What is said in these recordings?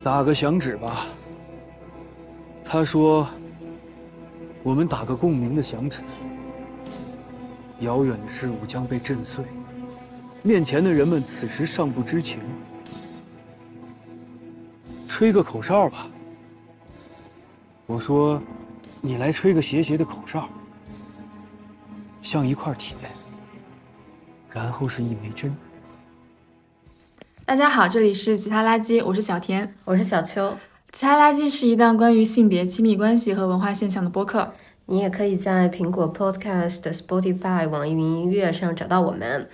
打个响指吧。他说：“我们打个共鸣的响指，遥远的事物将被震碎，面前的人们此时尚不知情。吹个口哨吧。”我说：“你来吹个斜斜的口哨，像一块铁，然后是一枚针。”大家好，这里是其他垃圾，我是小田，我是小秋。其他垃圾是一档关于性别、亲密关系和文化现象的播客。你也可以在苹果 Podcast、Spotify、网易云音乐上找到我们。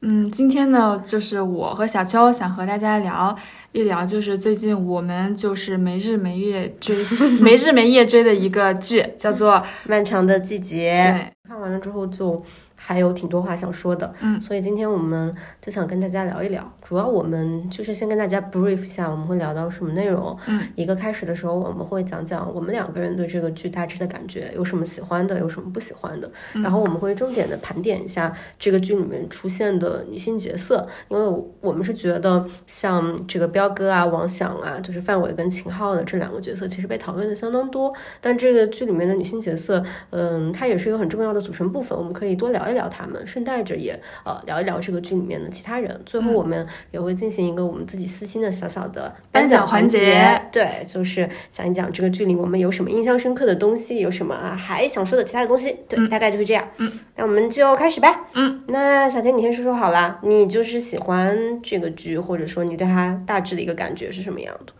嗯，今天呢，就是我和小秋想和大家聊一聊，就是最近我们就是没日没夜追、没日没夜追的一个剧，叫做《漫长的季节》。对，看完了之后就。还有挺多话想说的，嗯，所以今天我们就想跟大家聊一聊。主要我们就是先跟大家 brief 一下，我们会聊到什么内容。嗯，一个开始的时候，我们会讲讲我们两个人对这个剧大致的感觉，有什么喜欢的，有什么不喜欢的。然后我们会重点的盘点一下这个剧里面出现的女性角色，因为我们是觉得像这个彪哥啊、王响啊，就是范伟跟秦昊的这两个角色，其实被讨论的相当多。但这个剧里面的女性角色，嗯，它也是一个很重要的组成部分，我们可以多聊。聊他们，顺带着也呃聊一聊这个剧里面的其他人。最后我们也会进行一个我们自己私心的小小的颁奖环节，对，就是讲一讲这个剧里我们有什么印象深刻的东西，有什么啊还想说的其他的东西。对，大概就是这样。嗯，那我们就开始吧。嗯，那小天你先说说好了，你就是喜欢这个剧，或者说你对它大致的一个感觉是什么样的？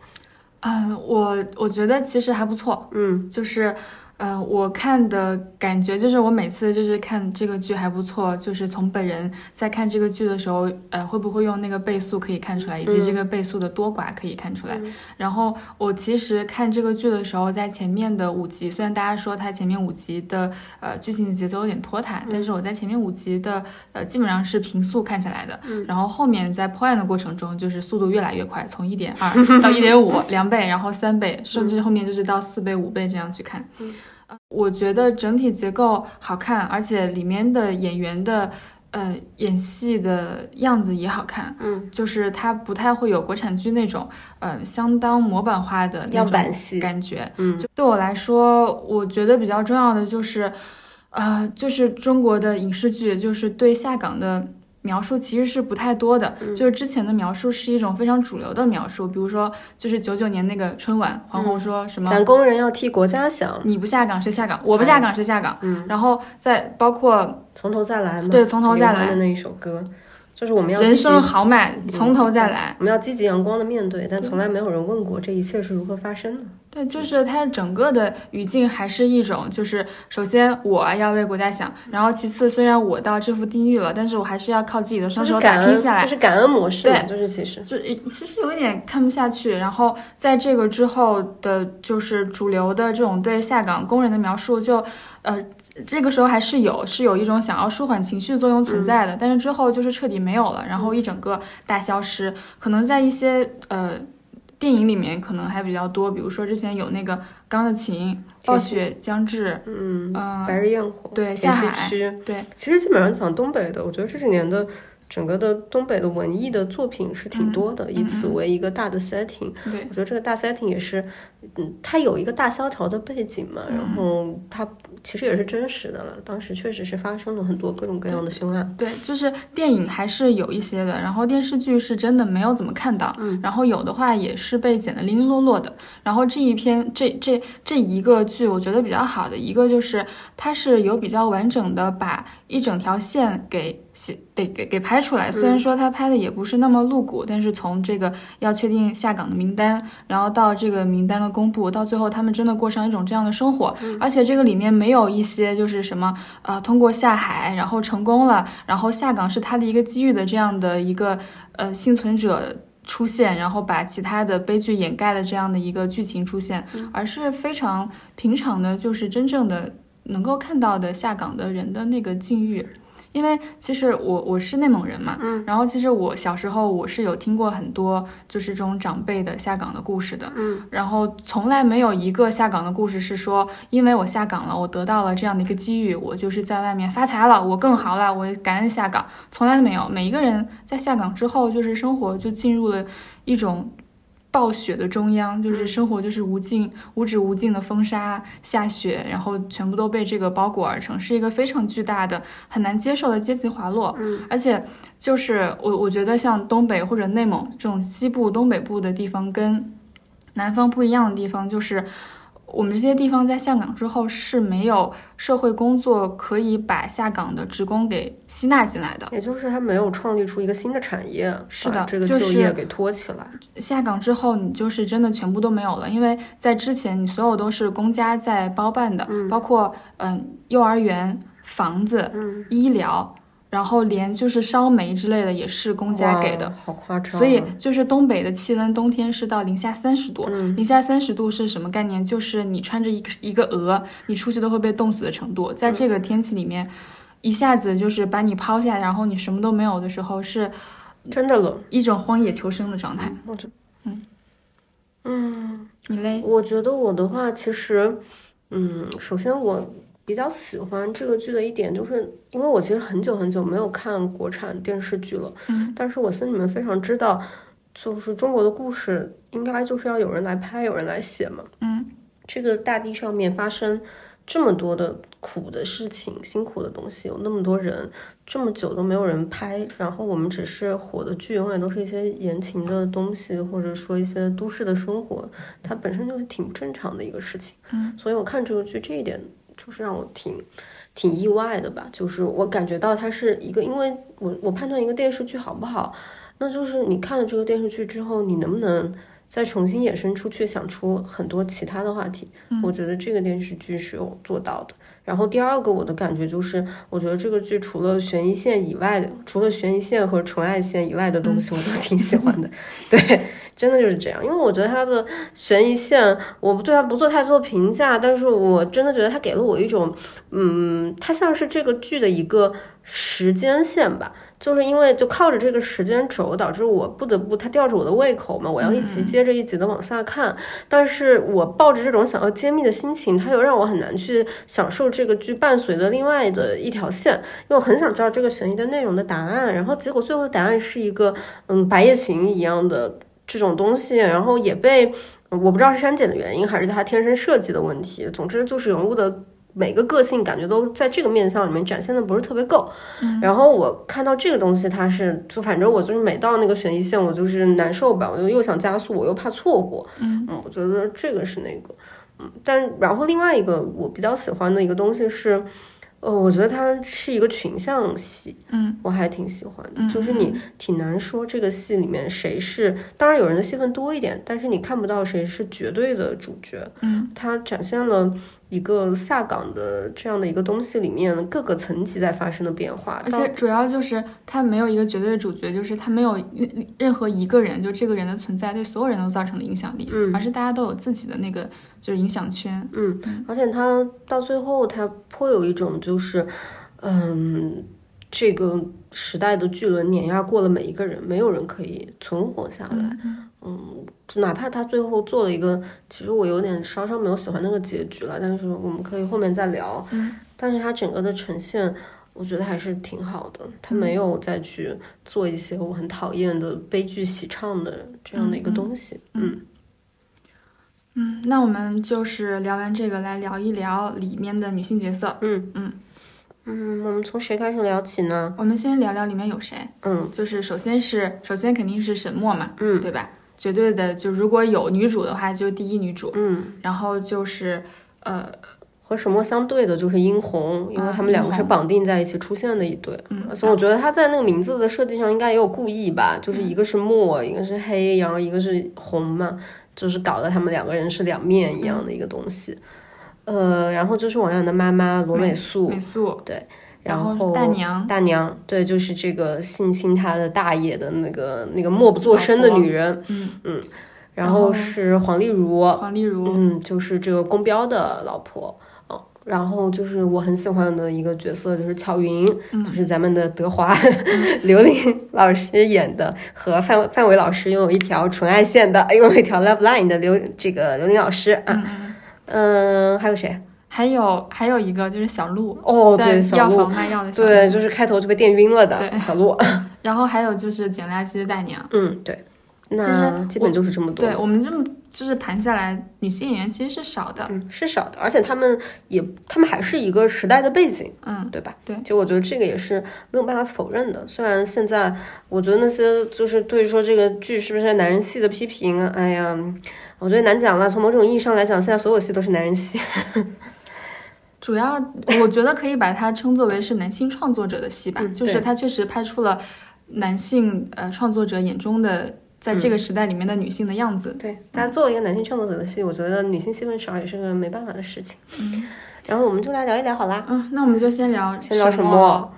嗯，我我觉得其实还不错。嗯，就是。呃，我看的感觉就是我每次就是看这个剧还不错，就是从本人在看这个剧的时候，呃，会不会用那个倍速可以看出来，以及这个倍速的多寡可以看出来。然后我其实看这个剧的时候，在前面的五集，虽然大家说它前面五集的呃剧情的节奏有点拖沓，但是我在前面五集的呃基本上是平速看下来的。然后后面在破案的过程中，就是速度越来越快，从一点二 到一点五两倍，然后三倍，甚至后面就是到四倍、五倍这样去看。我觉得整体结构好看，而且里面的演员的呃演戏的样子也好看，嗯，就是它不太会有国产剧那种呃相当模板化的样板戏感觉，嗯，就对我来说，我觉得比较重要的就是，呃，就是中国的影视剧就是对下岗的。描述其实是不太多的，就是之前的描述是一种非常主流的描述，比如说就是九九年那个春晚，黄宏说什么咱工人要替国家想，你不下岗谁下岗？我不下岗谁下岗？嗯，然后再包括从头再来，对，从头再来的那一首歌。就是我们要人生豪迈，从头再来。我们要积极阳光的面对，但从来没有人问过这一切是如何发生的。对，就是它整个的语境还是一种，就是首先我要为国家想，然后其次虽然我到这副地狱了，但是我还是要靠自己的双手打拼下来。这是感恩模式，对，就是其实就其实有一点看不下去。然后在这个之后的，就是主流的这种对下岗工人的描述，就呃。这个时候还是有是有一种想要舒缓情绪作用存在的，但是之后就是彻底没有了，然后一整个大消失。可能在一些呃电影里面可能还比较多，比如说之前有那个《钢的琴》，暴雪将至，嗯。嗯，白日焰火，对，下海。区，对，其实基本上讲东北的，我觉得这几年的。整个的东北的文艺的作品是挺多的，以此为一个大的 setting。对，我觉得这个大 setting 也是，嗯，它有一个大萧条的背景嘛，然后它其实也是真实的了。当时确实是发生了很多各种各样的凶案。对，就是电影还是有一些的，然后电视剧是真的没有怎么看到，嗯，然后有的话也是被剪得零零落落的。然后这一篇这这这一个剧，我觉得比较好的一个就是它是有比较完整的把一整条线给。得给给拍出来，虽然说他拍的也不是那么露骨，但是从这个要确定下岗的名单，然后到这个名单的公布，到最后他们真的过上一种这样的生活，而且这个里面没有一些就是什么呃通过下海然后成功了，然后下岗是他的一个机遇的这样的一个呃幸存者出现，然后把其他的悲剧掩盖的这样的一个剧情出现，而是非常平常的，就是真正的能够看到的下岗的人的那个境遇。因为其实我我是内蒙人嘛，嗯，然后其实我小时候我是有听过很多就是这种长辈的下岗的故事的，嗯，然后从来没有一个下岗的故事是说，因为我下岗了，我得到了这样的一个机遇，我就是在外面发财了，我更好了，我感恩下岗，从来没有。每一个人在下岗之后，就是生活就进入了一种暴雪的中央，就是生活就是无尽、无止无尽的风沙下雪，然后全部都被这个包裹而成，是一个非常巨大的、很难接受的阶级滑落。嗯，而且就是我我觉得像东北或者内蒙这种西部、东北部的地方跟南方不一样的地方，就是。我们这些地方在下岗之后是没有社会工作可以把下岗的职工给吸纳进来的，也就是他没有创立出一个新的产业，是的，这个就业给托起来。下岗之后，你就是真的全部都没有了，因为在之前你所有都是公家在包办的，包括嗯幼儿园、房子、医疗。然后连就是烧煤之类的也是公家给的，好夸张。所以就是东北的气温，冬天是到零下三十度。零下三十度是什么概念？就是你穿着一个一个鹅，你出去都会被冻死的程度。在这个天气里面，一下子就是把你抛下，然后你什么都没有的时候，是真的冷，一种荒野求生的状态。我这，嗯嗯，你嘞？我觉得我的话，其实，嗯，首先我。比较喜欢这个剧的一点，就是因为我其实很久很久没有看国产电视剧了，嗯，但是我心里面非常知道，就是中国的故事应该就是要有人来拍，有人来写嘛，嗯，这个大地上面发生这么多的苦的事情、辛苦的东西，有那么多人这么久都没有人拍，然后我们只是火的剧，永远都是一些言情的东西，或者说一些都市的生活，它本身就是挺正常的一个事情，嗯，所以我看这个剧这一点。就是让我挺挺意外的吧，就是我感觉到它是一个，因为我我判断一个电视剧好不好，那就是你看了这个电视剧之后，你能不能再重新衍生出去，想出很多其他的话题？我觉得这个电视剧是有做到的。然后第二个我的感觉就是，我觉得这个剧除了悬疑线以外的，除了悬疑线和纯爱线以外的东西，我都挺喜欢的。对。真的就是这样，因为我觉得它的悬疑线，我不对它不做太多评价，但是我真的觉得它给了我一种，嗯，它像是这个剧的一个时间线吧，就是因为就靠着这个时间轴，导致我不得不它吊着我的胃口嘛，我要一集接着一集的往下看，但是我抱着这种想要揭秘的心情，它又让我很难去享受这个剧伴随的另外的一条线，因为我很想知道这个悬疑的内容的答案，然后结果最后的答案是一个嗯白夜行一样的。这种东西，然后也被我不知道是删减的原因，还是它天生设计的问题。总之就是人物的每个个性，感觉都在这个面相里面展现的不是特别够。然后我看到这个东西，它是就反正我就是每到那个悬疑线，我就是难受吧，我就又想加速，我又怕错过。嗯，我觉得这个是那个，嗯，但然后另外一个我比较喜欢的一个东西是。呃，我觉得它是一个群像戏，嗯，我还挺喜欢的。就是你挺难说这个戏里面谁是，当然有人的戏份多一点，但是你看不到谁是绝对的主角。嗯，它展现了。一个下岗的这样的一个东西里面，各个层级在发生的变化，而且主要就是它没有一个绝对的主角，就是它没有任何一个人，就这个人的存在对所有人都造成的影响力，嗯，而是大家都有自己的那个就是影响圈，嗯，而且它到最后，它颇有一种就是，嗯，这个时代的巨轮碾压过了每一个人，没有人可以存活下来，嗯。就哪怕他最后做了一个，其实我有点稍稍没有喜欢那个结局了，但是我们可以后面再聊。嗯，但是他整个的呈现，我觉得还是挺好的。他没有再去做一些我很讨厌的悲剧喜唱的这样的一个东西。嗯嗯，那我们就是聊完这个，来聊一聊里面的女性角色。嗯嗯嗯，我们从谁开始聊起呢？我们先聊聊里面有谁。嗯，就是首先是首先肯定是沈墨嘛。嗯，对吧？绝对的，就如果有女主的话，就第一女主。嗯，然后就是，呃，和什么相对的就是殷红，因为他们两个是绑定在一起出现的一对。嗯，所以我觉得他在那个名字的设计上应该也有故意吧，就是一个是墨，一个是黑，然后一个是红嘛，就是搞得他们两个人是两面一样的一个东西。呃，然后就是王阳的妈妈罗美素，美素对。然后大娘，大娘，对，就是这个性侵他的大爷的那个那个默不作声的女人，嗯嗯，然后是黄丽茹，黄丽茹，嗯，就是这个宫彪的老婆，嗯，然后就是我很喜欢的一个角色就是巧云，就是咱们的德华，刘琳老师演的，和范范伟老师拥有一条纯爱线的，拥有一条 love line 的刘这个刘琳老师啊，嗯，还有谁？还有还有一个就是小鹿哦，对，小鹿药房卖药的小鹿，对，就是开头就被电晕了的小鹿。然后还有就是捡垃圾的大娘，嗯，对。那基本就是这么多。对我们这么就是盘下来，女性演员其实是少的。嗯，是少的，而且他们也，他们还是一个时代的背景，嗯，对吧？对就我觉得这个也是没有办法否认的。虽然现在我觉得那些就是对说这个剧是不是男人戏的批评，哎呀，我觉得难讲了。从某种意义上来讲，现在所有戏都是男人戏。主要我觉得可以把它称作为是男性创作者的戏吧，嗯 就是他确实拍出了男性呃创作者眼中的在这个时代里面的女性的样子。对，大家作为一个男性创作者的戏，我觉得女性戏份少也是个没办法的事情。嗯，然后我们就来聊一聊好啦。嗯，那我们就先聊先聊沈沈墨。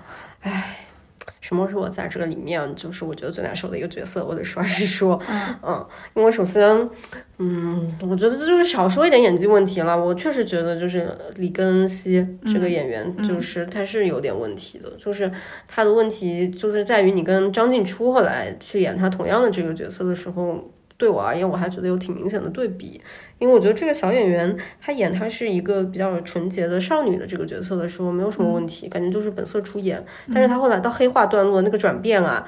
唉，沈墨是我在这个里面就是我觉得最难受的一个角色。我得实话实说，嗯嗯，因为首先，嗯，我觉得这就是少说一点演技问题了。我确实觉得就是李根熙这个演员，就是他是有点问题的，就是他的问题就是在于你跟张静初后来去演他同样的这个角色的时候。对我而言，我还觉得有挺明显的对比，因为我觉得这个小演员她演她是一个比较纯洁的少女的这个角色的时候没有什么问题，感觉就是本色出演。但是她后来到黑化段落那个转变啊，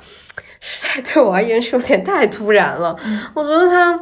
实在对我而言是有点太突然了。我觉得她，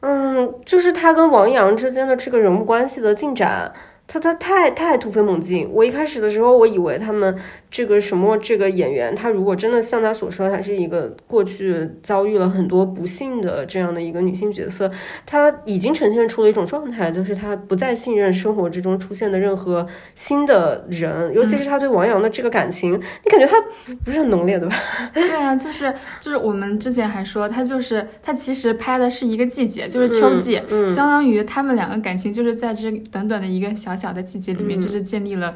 嗯，就是她跟王阳之间的这个人物关系的进展。他他太太突飞猛进，我一开始的时候，我以为他们这个什么这个演员，他如果真的像他所说，他是一个过去遭遇了很多不幸的这样的一个女性角色，他已经呈现出了一种状态，就是他不再信任生活之中出现的任何新的人，尤其是他对王阳的这个感情，你感觉他不是很浓烈，对吧？对啊，就是就是我们之前还说他就是他其实拍的是一个季节，就是秋季，嗯。相当于他们两个感情就是在这短短的一个小小的季节里面，就是建立了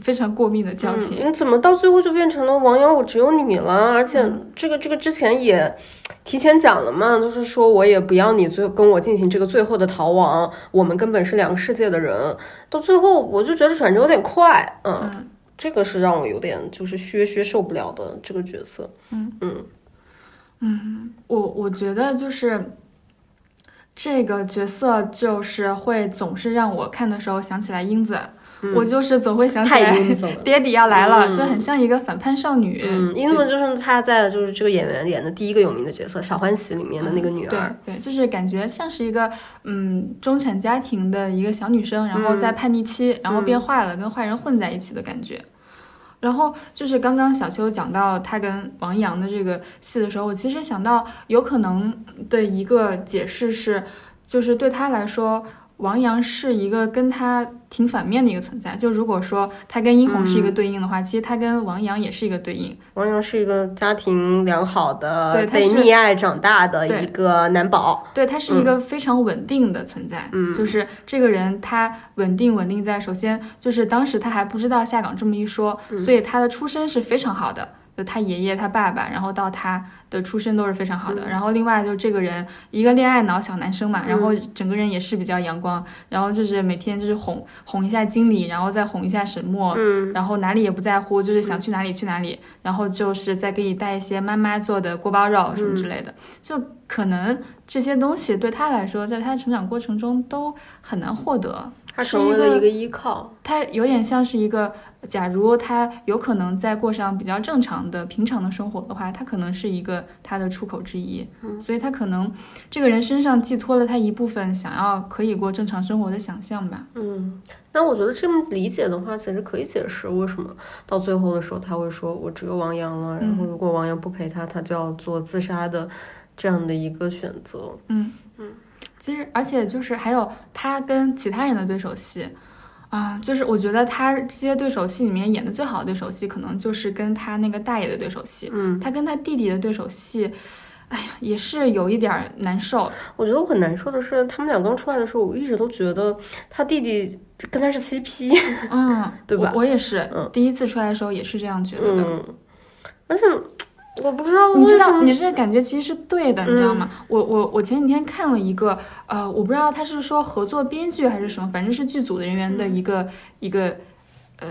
非常过密的交情。嗯，你怎么到最后就变成了王阳我只有你了？而且这个这个之前也提前讲了嘛，就是说我也不要你最跟我进行这个最后的逃亡，我们根本是两个世界的人。到最后我就觉得转折有点快，嗯，嗯这个是让我有点就是削削受不了的这个角色。嗯嗯嗯我我觉得就是这个角色，就是会总是让我看的时候想起来英子，我就是总会想起来 爹地要来了，嗯就很像一个反叛少女。嗯，英子就是她在就是这个演员演的第一个有名的角色《小欢喜》里面的那个女对儿。对，就是感觉像是一个嗯中产家庭的一个小女生，然嗯后在叛逆期，然后变坏了，跟坏人混在一起的感觉。然后就是刚刚小邱讲到他跟王阳的这个戏的时候，我其实想到有可能的一个解释是，就是对他来说。王阳是一个跟他挺反面的一个存在，就如果说他跟殷红是一个对应的话，其实他跟王阳也是一个对应。王阳是一个家庭良好的、对他是被溺爱长大的一个男宝。对他是一个非常稳定的存在，嗯就是这个人他稳定稳定在首先就是当时他还不知道下岗这么一说，嗯所以他的出身是非常好的，就他爷爷他爸爸，然后到他的出身都是非常好的。嗯然后另外就这个人一个恋爱脑小男生嘛，然后整个人也是比较阳光，然后就是每天就是哄哄一下经理，然后再哄一下沈墨，嗯然后哪里也不在乎，就是想去哪里去哪里，然后就是再给你带一些妈妈做的锅包肉什么之类的，就可能这些东西对他来说，在他成长过程中都很难获得。他是一个成为了一个依靠。他有点像是一个，假如他有可能在过上比较正常的平常的生活的话，他可能是一个他的出口之一。嗯所以他可能这个人身上寄托了他一部分想要可以过正常生活的想象吧。嗯，那我觉得这么理解的话，其实可以解释为什么到最后的时候他会说我只有王阳了，然后如果王阳不陪他，他就要做自杀的这样的一个选择。嗯嗯，其实而且就是还有他跟其他人的对手戏。啊，就是我觉得他这些对手戏里面演的最好的对手戏，可能就是跟他那个大爷的对手戏。嗯，他跟他弟弟的对手戏，哎呀，也是有一点难受。我觉得我很难受的是，他们俩刚出来的时候，我一直都觉得他弟弟跟他是 CP。嗯，对吧我我也是，嗯第一次出来的时候也是这样觉得的。嗯，而且我不知道你知道，为什么你这感觉其实是对的，你知道吗？我我我前几天看了一个，呃，我不知道他是说合作编剧还是什么，反正是剧组的人员的一个、一个，呃。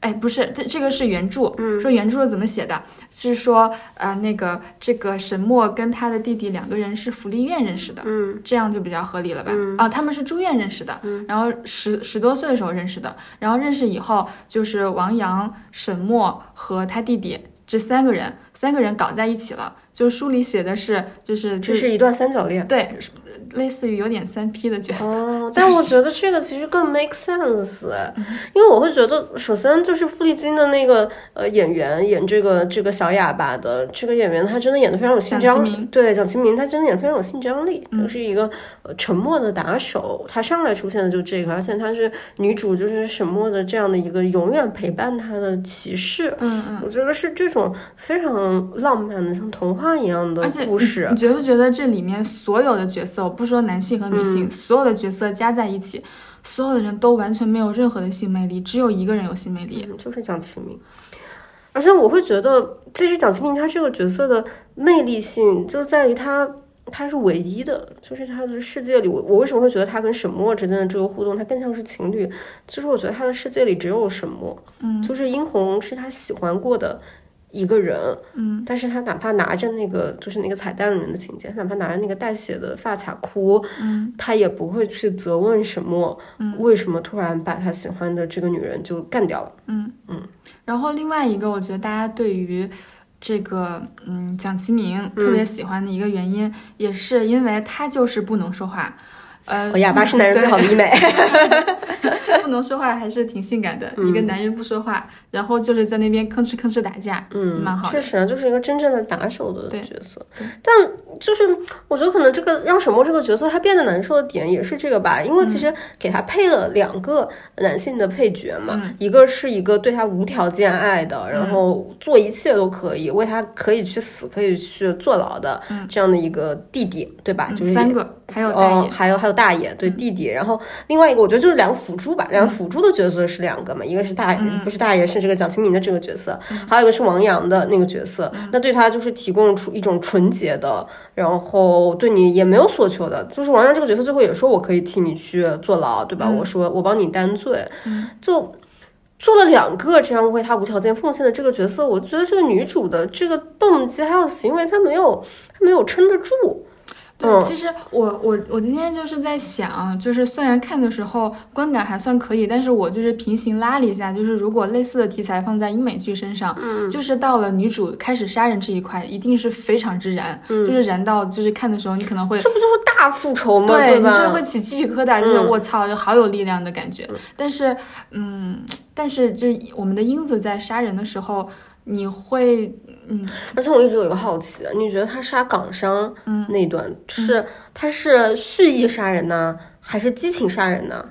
哎，不是，这这个是原著，说原著是怎么写的？是说，呃，那个这个沈墨跟他的弟弟两个人是福利院认识的，嗯这样就比较合理了吧？啊，他们是住院认识的，然后十十多岁的时候认识的，然后认识以后就是王阳、沈墨和他弟弟这三个人，三个人搞在一起了，就书里写的是就是这是一段三角恋。对，类似于有点三 P 的角色。哦，但我觉得这个其实更 make sense，因为我会觉得，首先就是傅丽金的那个呃演员演这个这个小哑巴的这个演员，他真的演的非常有性张力。对，蒋奇明他真的演非常有性张力，就是一个呃沉默的打手，他上来出现的就这个，而且他是女主就是沈默的这样的一个永远陪伴他的骑士。嗯嗯，我觉得是这种非常浪漫的，像童话一样的故事。你觉不觉得这里面所有的角色，我不说男性和女性，所有的角色加在一起，所有的人都完全没有任何的性魅力，只有一个人有性魅力，就是蒋奇明。而且我会觉得，其实蒋奇明他这个角色的魅力性就在于他他是唯一的，就是他的世界里，我我为什么会觉得他跟沈墨之间的这个互动，他更像是情侣？就是我觉得他的世界里只有沈墨，嗯，就是殷红是他喜欢过的。一个人，嗯，但是他哪怕拿着那个，就是那个彩蛋里面的情节，哪怕拿着那个带血的发卡哭，嗯，他也不会去责问什么，嗯，为什么突然把他喜欢的这个女人就干掉了，嗯。嗯。然后另外一个，我觉得大家对于这个，嗯，蒋奇明特别喜欢的一个原因，也是因为他就是不能说话。呃，哑巴是男人最好的医美，不能说话还是挺性感的。一个男人不说话，然后就是在那边吭哧吭哧打架，嗯，蛮好。确实，就是一个真正的打手的角色。但就是我觉得可能这个让沈墨这个角色他变得难受的点也是这个吧，因为其实给他配了两个男性的配角嘛，一个是一个对他无条件爱的，然后做一切都可以为他可以去死可以去坐牢的这样的一个弟弟，对吧？就是三个，还有大爷，还有还有。大爷对弟弟，然后另外一个我觉得就是两个辅助吧，两个辅助的角色是两个嘛，一个是大不是大爷是这个蒋清明的这个角色，还有一个是王阳的那个角色，那对他就是提供出一种纯洁的，然后对你也没有所求的，就是王阳这个角色最后也说我可以替你去坐牢，对吧？我说我帮你担罪，就做了两个这样为他无条件奉献的这个角色，我觉得这个女主的这个动机还有行为，她没有她没有撑得住。对，其实我我我今天就是在想，就是虽然看的时候观感还算可以，但是我就是平行拉了一下，就是如果类似的题材放在英美剧身上，嗯，就是到了女主开始杀人这一块，一定是非常之燃，就是燃到就是看的时候你可能会，这不就是大复仇吗？对，你是会起鸡皮疙瘩，就是我操，就好有力量的感觉。但是，嗯，但是就我们的英子在杀人的时候。你会，嗯，而且我一直有一个好奇，你觉得他杀港商，嗯，那一段是他是蓄意杀人呢，还是激情杀人呢？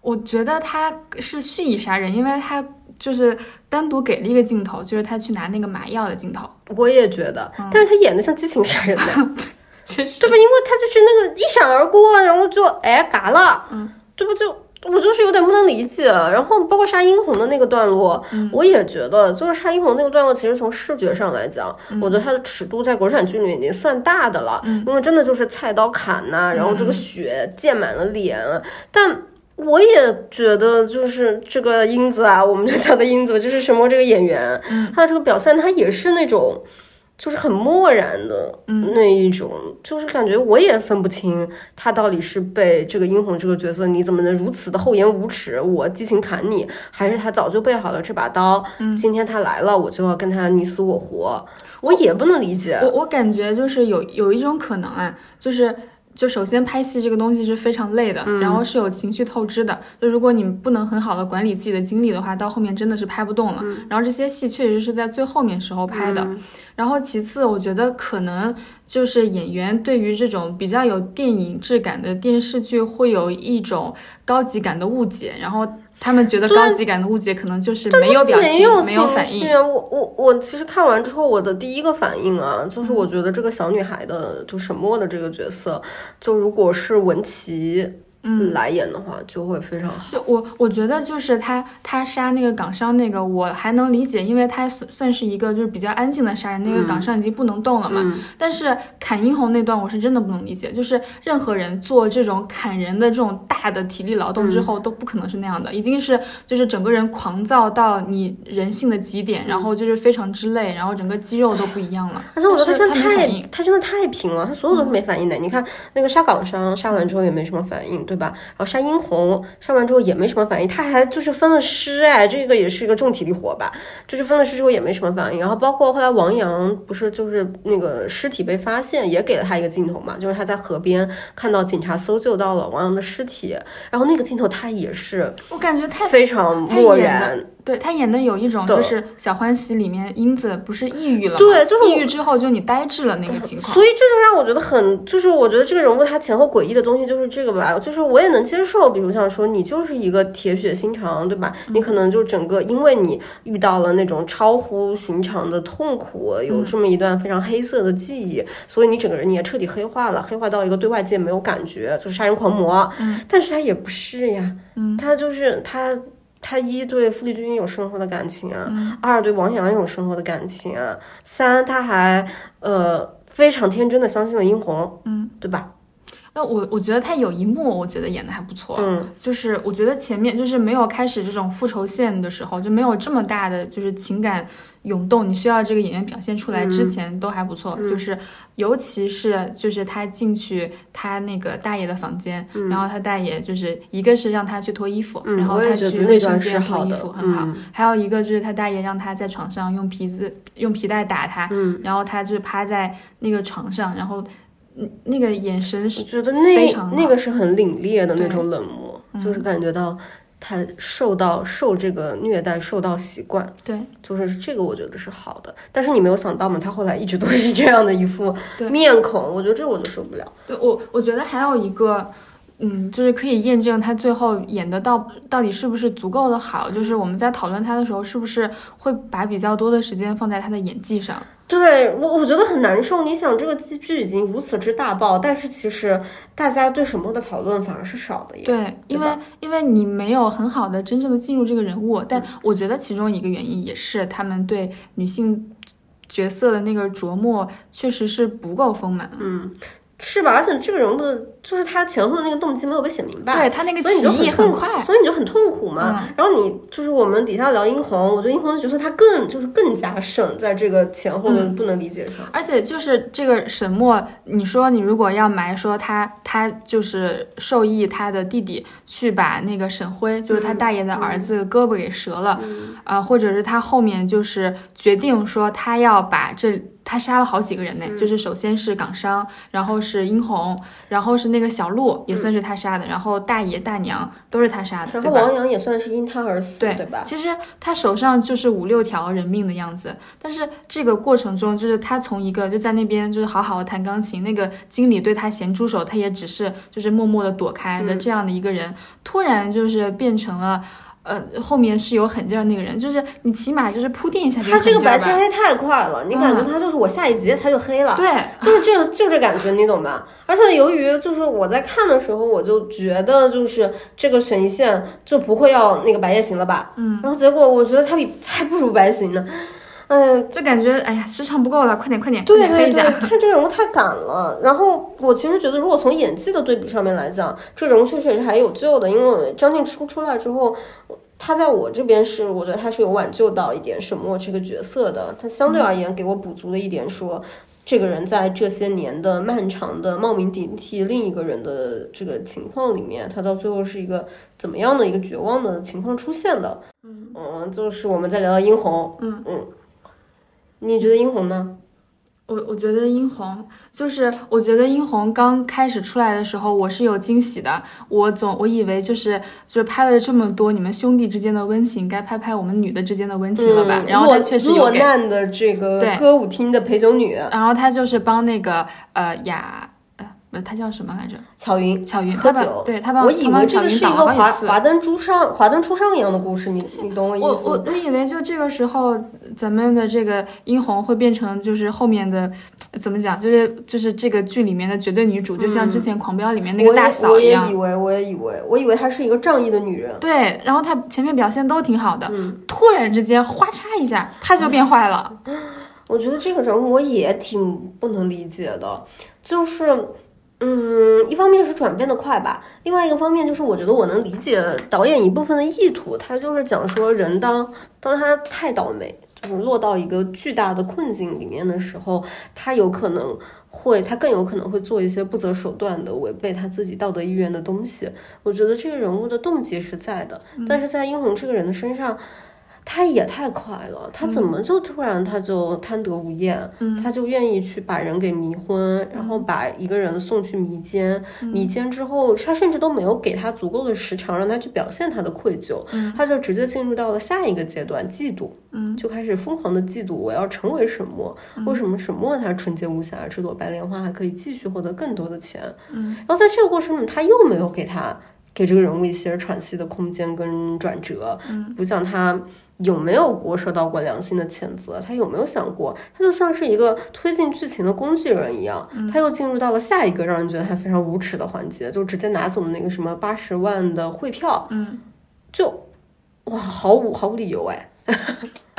我觉得他是蓄意杀人，因为他就是单独给了一个镜头，就是他去拿那个麻药的镜头。我也觉得，但是他演的像激情杀人的，确实，对吧？因为他就是那个一闪而过，然后就哎嘎了，嗯，对不就？我就是有点不能理解，然后包括杀殷红的那个段落，我也觉得，就是杀殷红那个段落，其实从视觉上来讲，我觉得它的尺度在国产剧里面已经算大的了，因为真的就是菜刀砍呐，然后这个血溅满了脸，但我也觉得就是这个英子啊，我们就叫的英子吧，就是什么这个演员，他的这个表现，他也是那种。就是很漠然的那一种，就是感觉我也分不清他到底是被这个殷红这个角色，你怎么能如此的厚颜无耻？我激情砍你，还是他早就备好了这把刀？今天他来了，我就要跟他你死我活。我也不能理解。我我感觉就是有有一种可能啊，就是。就首先拍戏这个东西是非常累的，然后是有情绪透支的。就如果你不能很好的管理自己的精力的话，到后面真的是拍不动了。然后这些戏确实是在最后面时候拍的。然后其次，我觉得可能就是演员对于这种比较有电影质感的电视剧会有一种高级感的误解，然后。他们觉得高级感的误解可能就是没有表情，没有反应。我我我其实看完之后，我的第一个反应啊，就是我觉得这个小女孩的就沈墨的这个角色，就如果是文琪。嗯，来演的话就会非常好。就我我觉得就是他他杀那个港商那个我还能理解，因为他算算是一个就是比较安静的杀人，那个港商已经不能动了嘛。但是砍殷红那段我是真的不能理解，就是任何人做这种砍人的这种大的体力劳动之后都不可能是那样的，一定是就是整个人狂躁到你人性的极点，然后就是非常之累，然后整个肌肉都不一样了。而且我觉得他真的太他真的太平了，他所有都是没反应的。你看那个杀港商杀完之后也没什么反应。对吧？然后杀殷红，杀完之后也没什么反应，他还就是分了尸，哎，这个也是一个重体力活吧？就是分了尸之后也没什么反应。然后包括后来王阳不是就是那个尸体被发现，也给了他一个镜头嘛，就是他在河边看到警察搜救到了王阳的尸体，然后那个镜头他也是我感觉太非常漠然。对他演的有一种就是《小欢喜》里面英子不是抑郁了？对就是抑郁之后就你呆滞了那个情况。所以这就让我觉得很，就是我觉得这个人物他前后诡异的东西就是这个吧，就是我也能接受，比如像说你就是一个铁血心肠，对吧？你可能就整个因为你遇到了那种超乎寻常的痛苦，有这么一段非常黑色的记忆，所以你整个人你也彻底黑化了，黑化到一个对外界没有感觉，就是杀人狂魔。嗯，但是他也不是呀，嗯，他就是他。他一对傅丽君有生活的感情啊，嗯。二对王阳有生活的感情啊，三他还呃非常天真的相信了殷红，嗯，对吧？那我我觉得他有一幕，我觉得演的还不错，嗯，就是我觉得前面就是没有开始这种复仇线的时候，就没有这么大的就是情感涌动，你需要这个演员表现出来之前都还不错，嗯就是尤其是就是他进去他那个大爷的房间，然后他大爷就是一个是让他去脱衣服，嗯然后他去卫生间是好的脱衣服，很好，嗯还有一个就是他大爷让他在床上用皮子用皮带打他，嗯，然后他就趴在那个床上，然后。嗯那个眼神我是觉得那那个是很凛冽的那种冷漠，嗯。就是感觉到他受到受这个虐待受到习惯，对。就是这个我觉得是好的。但是你没有想到嘛，他后来一直都是这样的一副面孔，我觉得这我就受不了。对我我觉得还有一个，嗯，就是可以验证他最后演的到到底是不是足够的好。就是我们在讨论他的时候，是不是会把比较多的时间放在他的演技上？对我，我觉得很难受。你想，这个剧剧已经如此之大爆，但是其实大家对沈墨的讨论反而是少的耶。对，因为因为你没有很好的真正的进入这个人物，但我觉得其中一个原因也是他们对女性角色的那个琢磨确实是不够丰满。嗯，是吧？而且这个人物的，就是他前后的那个动机没有被写明白。对他那个所以你起义就很痛快，所以你就很痛苦嘛。嗯然后你就是我们底下聊殷红，我觉得殷红的角色他更就是更加胜在这个前后的嗯不能理解上。而且就是这个沈墨，你说你如果要埋说他他就是授意他的弟弟去把那个沈辉，就是他大爷的儿子胳膊给折了，啊、或者是他后面就是决定说他要把这。他杀了好几个人呢，就是首先是港商，然后是殷红，然后是那个小鹿也算是他杀的，然后大爷大娘都是他杀的，然？后王阳也算是因他而死，对对吧？其实他手上就是五六条人命的样子，但是这个过程中，就是他从一个就在那边就是好好的弹钢琴，那个经理对他咸猪手，他也只是就是默默的躲开的这样的一个人，突然就是变成了。呃，后面是有狠劲儿那个人，就是你起码就是铺垫一下这个他这个。白切黑太快了，你感觉他就是我下一集他就黑了，对，就是这就这感觉，你懂吧？而且由于就是我在看的时候，我就觉得就是这个悬疑线就不会要那个白夜行了吧？嗯，然后结果我觉得他比还不如白行呢，嗯。就感觉哎呀，时长不够了，快点快点，对对对，。他这个人物太赶了。然后我其实觉得，如果从演技的对比上面来讲，这个人物确实也是还有救的。因为张晋出出来之后，他在我这边是，我觉得他是有挽救到一点沈墨这个角色的。他相对而言给我补足了一点说。这个人在这些年的漫长的冒名顶替另一个人的这个情况里面，他到最后是一个怎么样的一个绝望的情况出现的？嗯就是我们在聊到殷红，嗯嗯，你觉得殷红呢？我我觉得殷红就是，我觉得殷红刚开始出来的时候，我是有惊喜的。我总我以为就是就是拍了这么多你们兄弟之间的温情，该拍拍我们女的之间的温情了吧？嗯然后他确实有落，难的这个歌舞厅的陪酒女然后他就是帮那个呃雅呃不是他叫什么来着？巧云巧云，喝他帮酒。对他把我以为这个是一个华。华灯初上、华灯初上一样的故事，你你懂我意思吗？我我以为就这个时候，咱们的这个殷红会变成就是后面的怎么讲，就是就是这个剧里面的绝对女主，就像之前《狂飙》里面那个大嫂一样我也以。为，我也以为，我以为她是一个仗义的女人。对，然后她前面表现都挺好的，嗯突然之间哗嚓一下，她就变坏了。我觉得这个人物我也挺不能理解的，就是。嗯，一方面是转变的快吧，另外一个方面就是我觉得我能理解导演一部分的意图，他就是讲说人当当他太倒霉，就是落到一个巨大的困境里面的时候，他有可能会他更有可能会做一些不择手段的违背他自己道德意愿的东西。我觉得这个人物的动机是在的，但是在殷红这个人的身上。他也太快了，他怎么就突然他就贪得无厌，他就愿意去把人给迷昏，然后把一个人送去迷奸，迷奸之后，他甚至都没有给他足够的时长让他去表现他的愧疚，他就直接进入到了下一个阶段，嫉妒，就开始疯狂的嫉妒，我要成为沈墨，为什么沈墨他纯洁无瑕，这朵白莲花还可以继续获得更多的钱，然后在这个过程中，他又没有给他给这个人物一些喘息的空间跟转折，不像他。有没有过受到过良心的谴责？他有没有想过，他就像是一个推进剧情的工具人一样，他又进入到了下一个让人觉得他非常无耻的环节，就直接拿走了那个什么八十万的汇票，嗯，就哇，毫无毫无理由哎。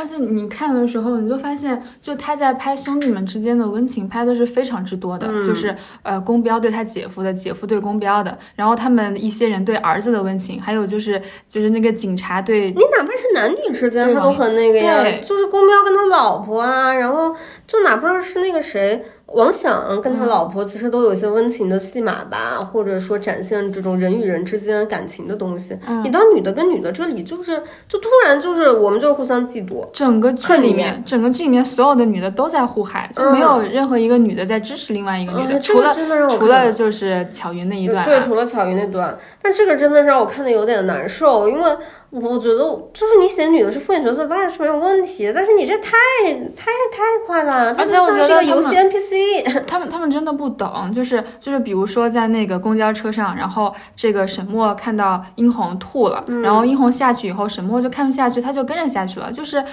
而且你看的时候，你就发现，就他在拍兄弟们之间的温情，拍的是非常之多的，就是呃，公彪对他姐夫的，姐夫对公彪的，然后他们一些人对儿子的温情，还有就是就是那个警察对，你哪怕是男女之间，他都很那个呀，就是公彪跟他老婆啊，然后就哪怕是那个谁。王响跟他老婆其实都有一些温情的戏码吧，或者说展现这种人与人之间感情的东西。你到女的跟女的这里，就是就突然就是我们就是互相嫉妒。整个剧里面，整个剧里面所有的女的都在互害，就没有任何一个女的在支持另外一个女的，除了除了就是巧云那一段。对，除了巧云那段，但这个真的让我看的有点难受，因为。我觉得就是你写女的是副线角色，当然是没有问题。但是你这太太太快了，而且我觉得游戏 NPC，他们他们真的不懂，就是就是比如说在那个公交车上，然后这个沈墨看到殷红吐了，然后殷红下去以后，沈墨就看不下去，他就跟着下去了。就是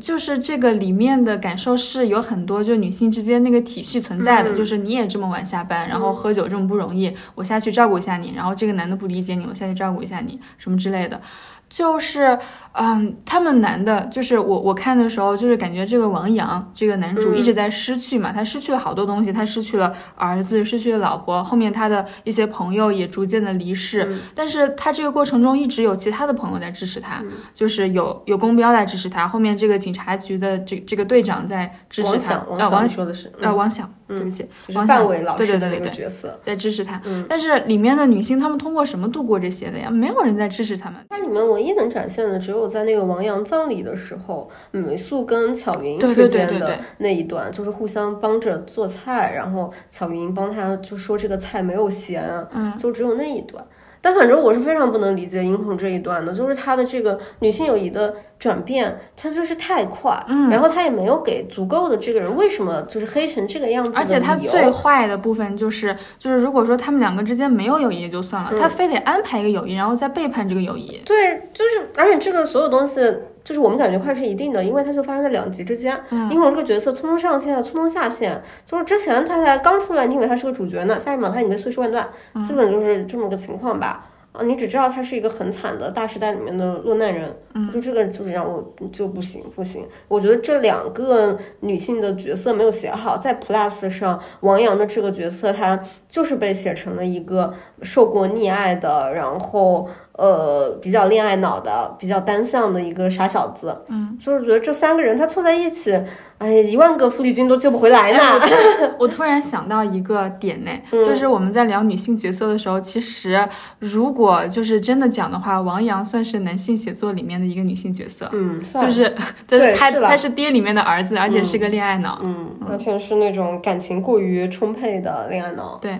就是这个里面的感受是有很多，就女性之间那个体恤存在的，就是你也这么晚下班，然后喝酒这么不容易，我下去照顾一下你，然后这个男的不理解你，我下去照顾一下你，什么之类的。就是，嗯，他们男的，就是我我看的时候，就是感觉这个王阳这个男主一直在失去嘛，他失去了好多东西，他失去了儿子，失去了老婆，后面他的一些朋友也逐渐的离世，但是他这个过程中一直有其他的朋友在支持他，就是有有公标在支持他，后面这个警察局的这这个队长在支持他，呃，王说的是，呃，王想。对不起，就是范伟老师的那个角色在支持他，但是里面的女性她们通过什么度过这些的呀？没有人在支持他们。它里面唯一能展现的，只有在那个王阳葬礼的时候，美素跟巧云之间的那一段，就是互相帮着做菜，然后巧云帮他就说这个菜没有咸，嗯，就只有那一段。但反正我是非常不能理解殷红这一段的，就是她的这个女性友谊的转变，她就是太快，嗯，然后她也没有给足够的这个人为什么就是黑成这个样子，而且她最坏的部分就是，就是如果说他们两个之间没有友谊也就算了，他非得安排一个友谊，然后再背叛这个友谊，对，就是而且这个所有东西。就是我们感觉快是一定的，因为它就发生在两集之间。嗯，因为我这个角色匆匆上线，匆匆下线，就是之前他才刚出来，你以为他是个主角呢，下一秒他已经被碎尸万段，基本就是这么个情况吧。啊，你只知道他是一个很惨的大时代里面的落难人，嗯就这个就是让我就不行不行。我觉得这两个女性的角色没有写好，在 Plus 上，王阳的这个角色他就是被写成了一个受过溺爱的，然后。呃，比较恋爱脑的，比较单向的一个傻小子，嗯，就是觉得这三个人他凑在一起，哎呀，一万个傅丽君都救不回来呢。我突然想到一个点呢，就是我们在聊女性角色的时候，其实如果就是真的讲的话，王阳算是男性写作里面的一个女性角色，嗯，就是对，他他是爹里面的儿子，而且是个恋爱脑，嗯，而且是那种感情过于充沛的恋爱脑，对。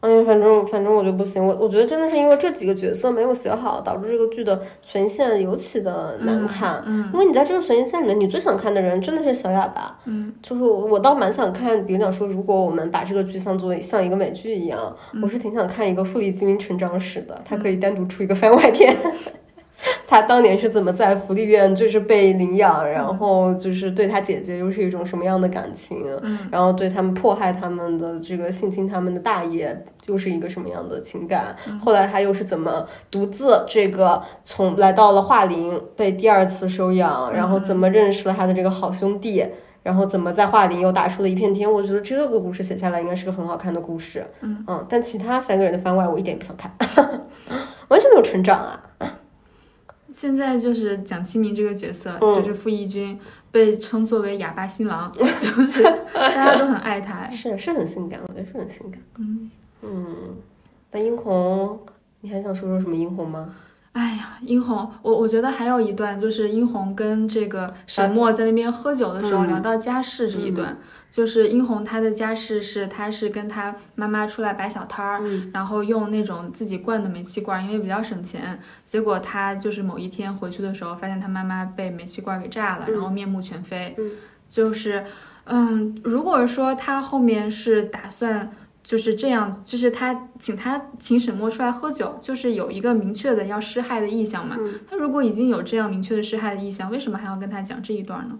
哎，反正反正我就不行，我我觉得真的是因为这几个角色没有写好，导致这个剧的悬线尤其的难看。嗯，因为你在这个悬线里面，你最想看的人真的是小哑巴。嗯，就是我倒蛮想看，比如讲说，如果我们把这个剧像做像一个美剧一样，我是挺想看一个傅丽君成长史的，他可以单独出一个番外篇。他当年是怎么在福利院就是被领养，然后就是对他姐姐又是一种什么样的感情？嗯，然后对他们迫害他们的这个性侵他们的大爷又是一个什么样的情感？后来他又是怎么独自这个从来到了桦林被第二次收养，然后怎么认识了他的这个好兄弟？然后怎么在桦林又打出了一片天？我觉得这个故事写下来应该是个很好看的故事。嗯嗯，但其他三个人的番外我一点也不想看，完全没有成长啊。现在就是蒋奇明这个角色，嗯就是傅艺军，被称作为哑巴新郎，就是大家都很爱他。是是很性感，我觉得是很性感。嗯，嗯，那殷红，你还想说说什么殷红吗？哎呀，殷红，我我觉得还有一段就是殷红跟这个沈墨在那边喝酒的时候、嗯聊到家世这一段，就是殷红她的家世是她是跟她妈妈出来摆小摊儿，嗯然后用那种自己灌的煤气罐，因为比较省钱。结果她就是某一天回去的时候，发现她妈妈被煤气罐给炸了，嗯然后面目全非。嗯就是，嗯，如果说她后面是打算。就是这样，就是他请他请沈墨出来喝酒，就是有一个明确的要施害的意向嘛。嗯他如果已经有这样明确的施害的意向，为什么还要跟他讲这一段呢？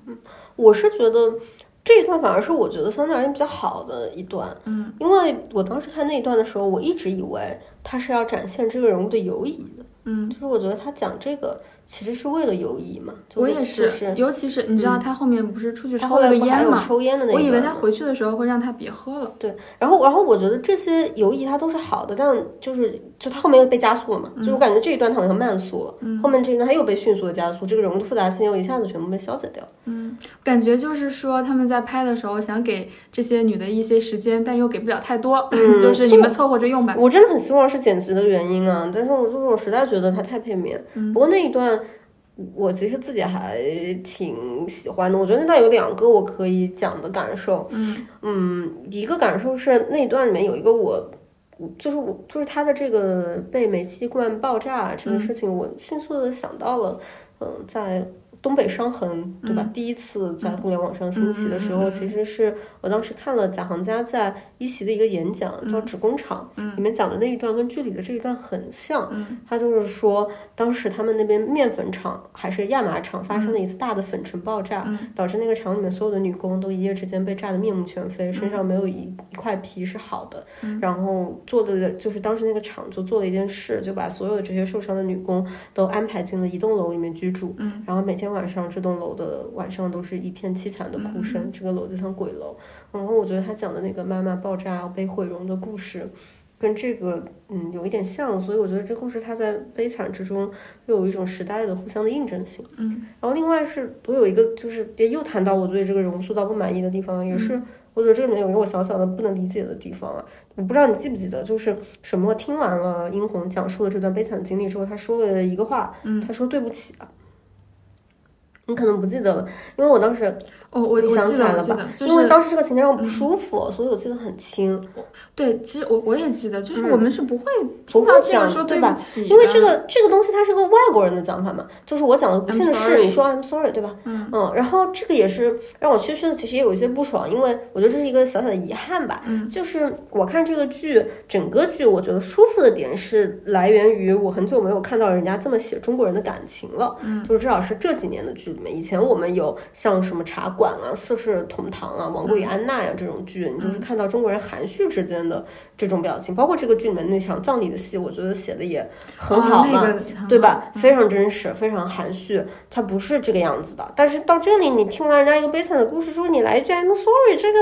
我是觉得这一段反而是我觉得相对而言比较好的一段，嗯，因为我当时看那一段的时候，我一直以为他是要展现这个人物的犹疑的，嗯，就是我觉得他讲这个其实是为了犹疑嘛，就我也，就是是尤其是你知道他后面不是出去抽了个烟吗？不还有抽烟的那个我以为他回去的时候会让他别喝了。对，然后然后我觉得这些犹疑它都是好的，但就是就他后面又被加速了嘛，就我感觉这一段他好像慢速了，后面这一段他又被迅速的加速，这个人物的复杂性又一下子全部被消解掉。嗯感觉就是说他们在拍的时候想给这些女的一些时间，但又给不了太多，嗯 就是你们凑合着用吧。我真的很希望是剪辑的原因啊，但是我就是我实在觉得它太片面。不过那一段我其实自己还挺喜欢的，我觉得那段有两个我可以讲的感受。嗯嗯，一个感受是那一段里面有一个我。就是我，就是他的这个被煤气罐爆炸这个事情，我迅速的想到了，嗯、在东北伤痕，对吧？第一次在互联网上兴起的时候，其实是我当时看了贾行家在一席的一个演讲，叫《纸工厂》，里面讲的那一段跟剧里的这一段很像。他就是说，当时他们那边面粉厂还是亚麻厂发生了一次大的粉尘爆炸，导致那个厂里面所有的女工都一夜之间被炸得面目全非，身上没有一一块皮是好的。然后做的就是当时那个厂就做了一件事，就把所有的这些受伤的女工都安排进了一栋楼里面居住。然后每天晚上这栋楼的晚上都是一片凄惨的哭声，这个楼就像鬼楼。然后我觉得他讲的那个妈妈爆炸被毁容的故事。跟这个嗯有一点像，所以我觉得这故事它在悲惨之中又有一种时代的互相的印证性。嗯，然后另外是我有一个就是也又谈到我对这个人物塑造不满意的地方，也是我觉得这里面有一个我小小的不能理解的地方啊。我不知道你记不记得，就是沈墨听完了殷红讲述了这段悲惨经历之后，他说了一个话，他说对不起啊。你可能不记得了，因为我当时哦，我想起来了吧因为当时这个情节让我不舒服，所以我记得很清。对，其实我我也记得，就是嗯我们是不会不会这个讲说对吧不起的，因为这个这个东西它是个外国人的讲法嘛，就是我讲的不幸的事，你说 I'm sorry，对吧？嗯然后这个也是让我确实的，其实也有一些不爽，因为我觉得这是一个小小的遗憾吧。嗯，就是我看这个剧，整个剧我觉得舒服的点是来源于我很久没有看到人家这么写中国人的感情了。嗯，就是至少是这几年的剧里面，以前我们有像什么茶馆啊、四世同堂啊、王贵与安娜呀、这种剧，你就是看到中国人含蓄之间的这种表情，包括这个剧里面那场葬礼的戏，我觉得写的也很好嘛。对吧？非常真实，非常含蓄，它不是这个样子的。但是到这里，你听完人家一个悲惨的故事，之后你来一句 I'm sorry，这个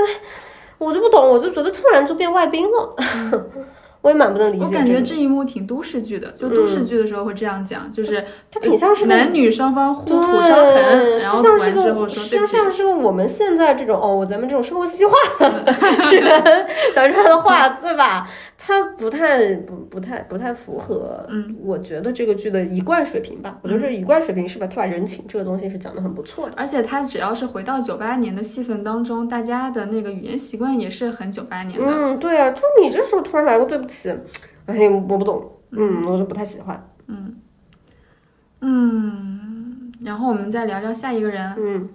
我就不懂，我就觉得突然就变外宾了，我也蛮不能理解、我。感觉这一幕挺都市剧的，就都市剧的时候会这样讲，就是它挺像是男女双方互吐对伤痕，然后像是个吐完之后说对不起。像是个我们现在这种哦，咱们这种生活西化的人讲出来的话，对吧？它不太不不太不太符合，嗯，我觉得这个剧的一贯水平吧。我觉得这一贯水平是吧？他把人情这个东西是讲的很不错的。而且他只要是回到九八年的戏份当中，大家的那个语言习惯也是很九八年的。嗯，对啊，就你这时候突然来个对不起，哎，我不懂，嗯，我就不太喜欢。嗯，然后我们再聊聊下一个人，嗯，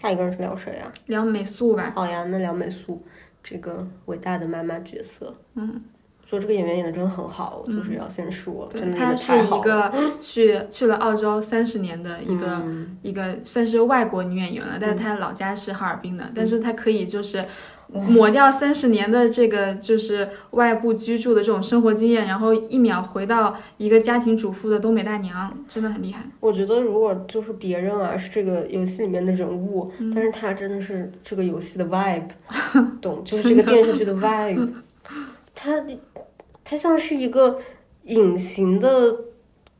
下一个人是聊谁啊？聊美素吧。好呀，那聊美素这个伟大的妈妈角色。嗯，说这个演员演的真的很好，我就是要先说，真的演的她是一。个去去了澳洲三十年的一个、嗯一个算是外国女演员了，但是她老家是哈尔滨的，但是她可以就是抹掉三十年的这个就是外部居住的这种生活经验，然后一秒回到一个家庭主妇的东北大娘，真的很厉害。我觉得如果就是别人啊是这个游戏里面的人物，嗯但是她真的是这个游戏的 vibe，懂？就是这个电视剧的 vibe，他他像是一个隐形的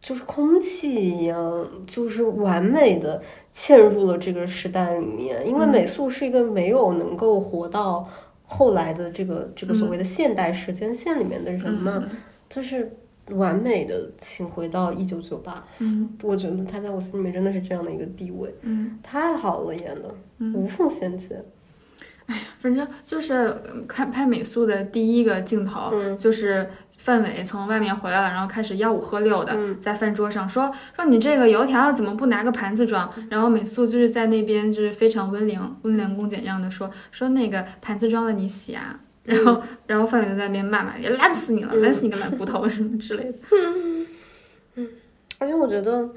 就是空气一样，就是完美的嵌入了这个时代里面。因为嗯美素是一个没有能够活到后来的这个这个所谓的现代时间线里面的人嘛，就是完美的请回到一九九八。嗯我觉得他在我心里面真的是这样的一个地位，嗯，太好了，演的无缝衔接。反正就是呃看拍美素的第一个镜头，嗯就是范伟从外面回来了，然后开始吆五喝六的，嗯在饭桌上说说你这个油条怎么不拿个盘子装？然后美素就是在那边就是非常温良温良恭俭让的说说那个盘子装了你洗啊。然后，然后范伟就在那边骂骂，也烂死你了，烂死你个烂骨头什么之类的。嗯而且我觉得，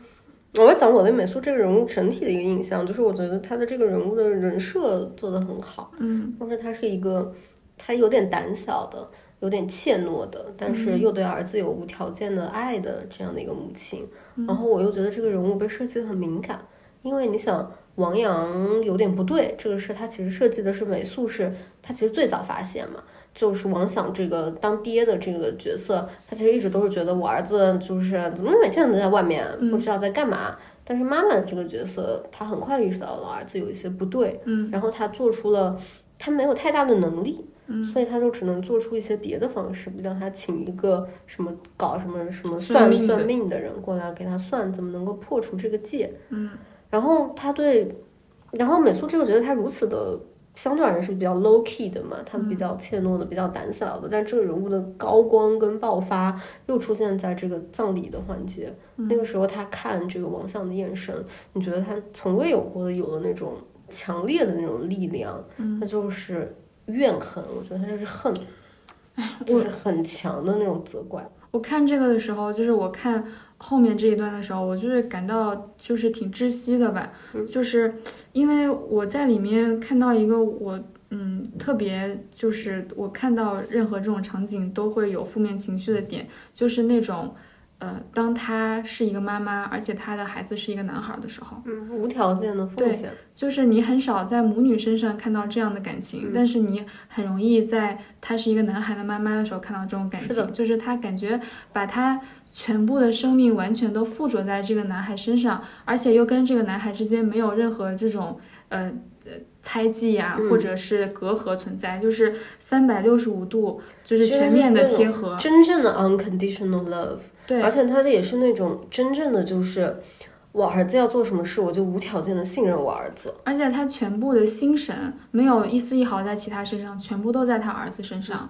我要讲我对美素这个人物整体的一个印象，就是我觉得他的这个人物的人设做得很好，嗯或者他是一个他有点胆小的，有点怯懦的，但是又对儿子有无条件的爱的这样的一个母亲。然后我又觉得这个人物被设计的很敏感，因为你想。王阳有点不对，这个是他其实设计的是美素是，他其实最早发现嘛，就是王想这个当爹的这个角色，他其实一直都是觉得我儿子就是怎么每天都在外面，不知道在干嘛。但是妈妈这个角色，他很快意识到了儿子有一些不对，嗯，然后他做出了他没有太大的能力，嗯，所以他就只能做出一些别的方式，比如让她请一个什么搞什么什么算算命的算命的人过来给他算怎么能够破除这个戒，嗯，然后他对，然后美素这个觉得他如此的。相对而言是比较 low key 的嘛，他们比较怯懦的，比较胆小的，但这个人物的高光跟爆发又出现在这个葬礼的环节。那个时候，他看这个王相的眼神，你觉得他从未有过的有的那种强烈的那种力量，他就是怨恨。我觉得他就是恨，就是很强的那种责怪。我看这个的时候，就是我看后面这一段的时候，我就是感到就是挺窒息的吧，就是因为我在里面看到一个我嗯特别就是我看到任何这种场景都会有负面情绪的点，就是那种呃，当她是一个妈妈，而且她的孩子是一个男孩的时候，嗯，无条件的奉对献。就是你很少在母女身上看到这样的感情，嗯。但是你很容易在她是一个男孩的妈妈的时候看到这种感情，就是她感觉把她全部的生命完全都附着在这个男孩身上，而且又跟这个男孩之间没有任何这种呃呃猜忌啊，嗯或者是隔阂存在，就是三百六十五度，就是全面的贴合。真正的 unconditional love，对而且他这也是那种真正的就是。我儿子要做什么事，我就无条件的信任我儿子。而且他全部的心神没有一丝一毫在其他身上，全部都在他儿子身上。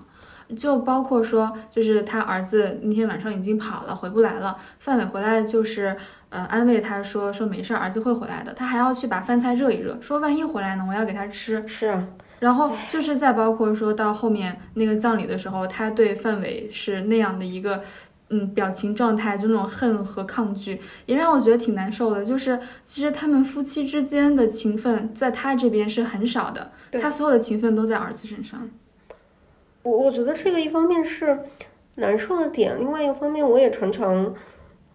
就包括说，就是他儿子那天晚上已经跑了，回不来了。范伟回来就是，呃，安慰他说说没事儿，儿子会回来的。他还要去把饭菜热一热，说万一回来呢，我要给他吃。是啊，然后就是再包括说到后面那个葬礼的时候，他对范伟是那样的一个。嗯，表情状态就那种恨和抗拒，也让我觉得挺难受的。就是其实他们夫妻之间的情分，在他这边是很少的，他所有的情分都在儿子身上。我我觉得这个一方面是难受的点，另外一个方面我也常常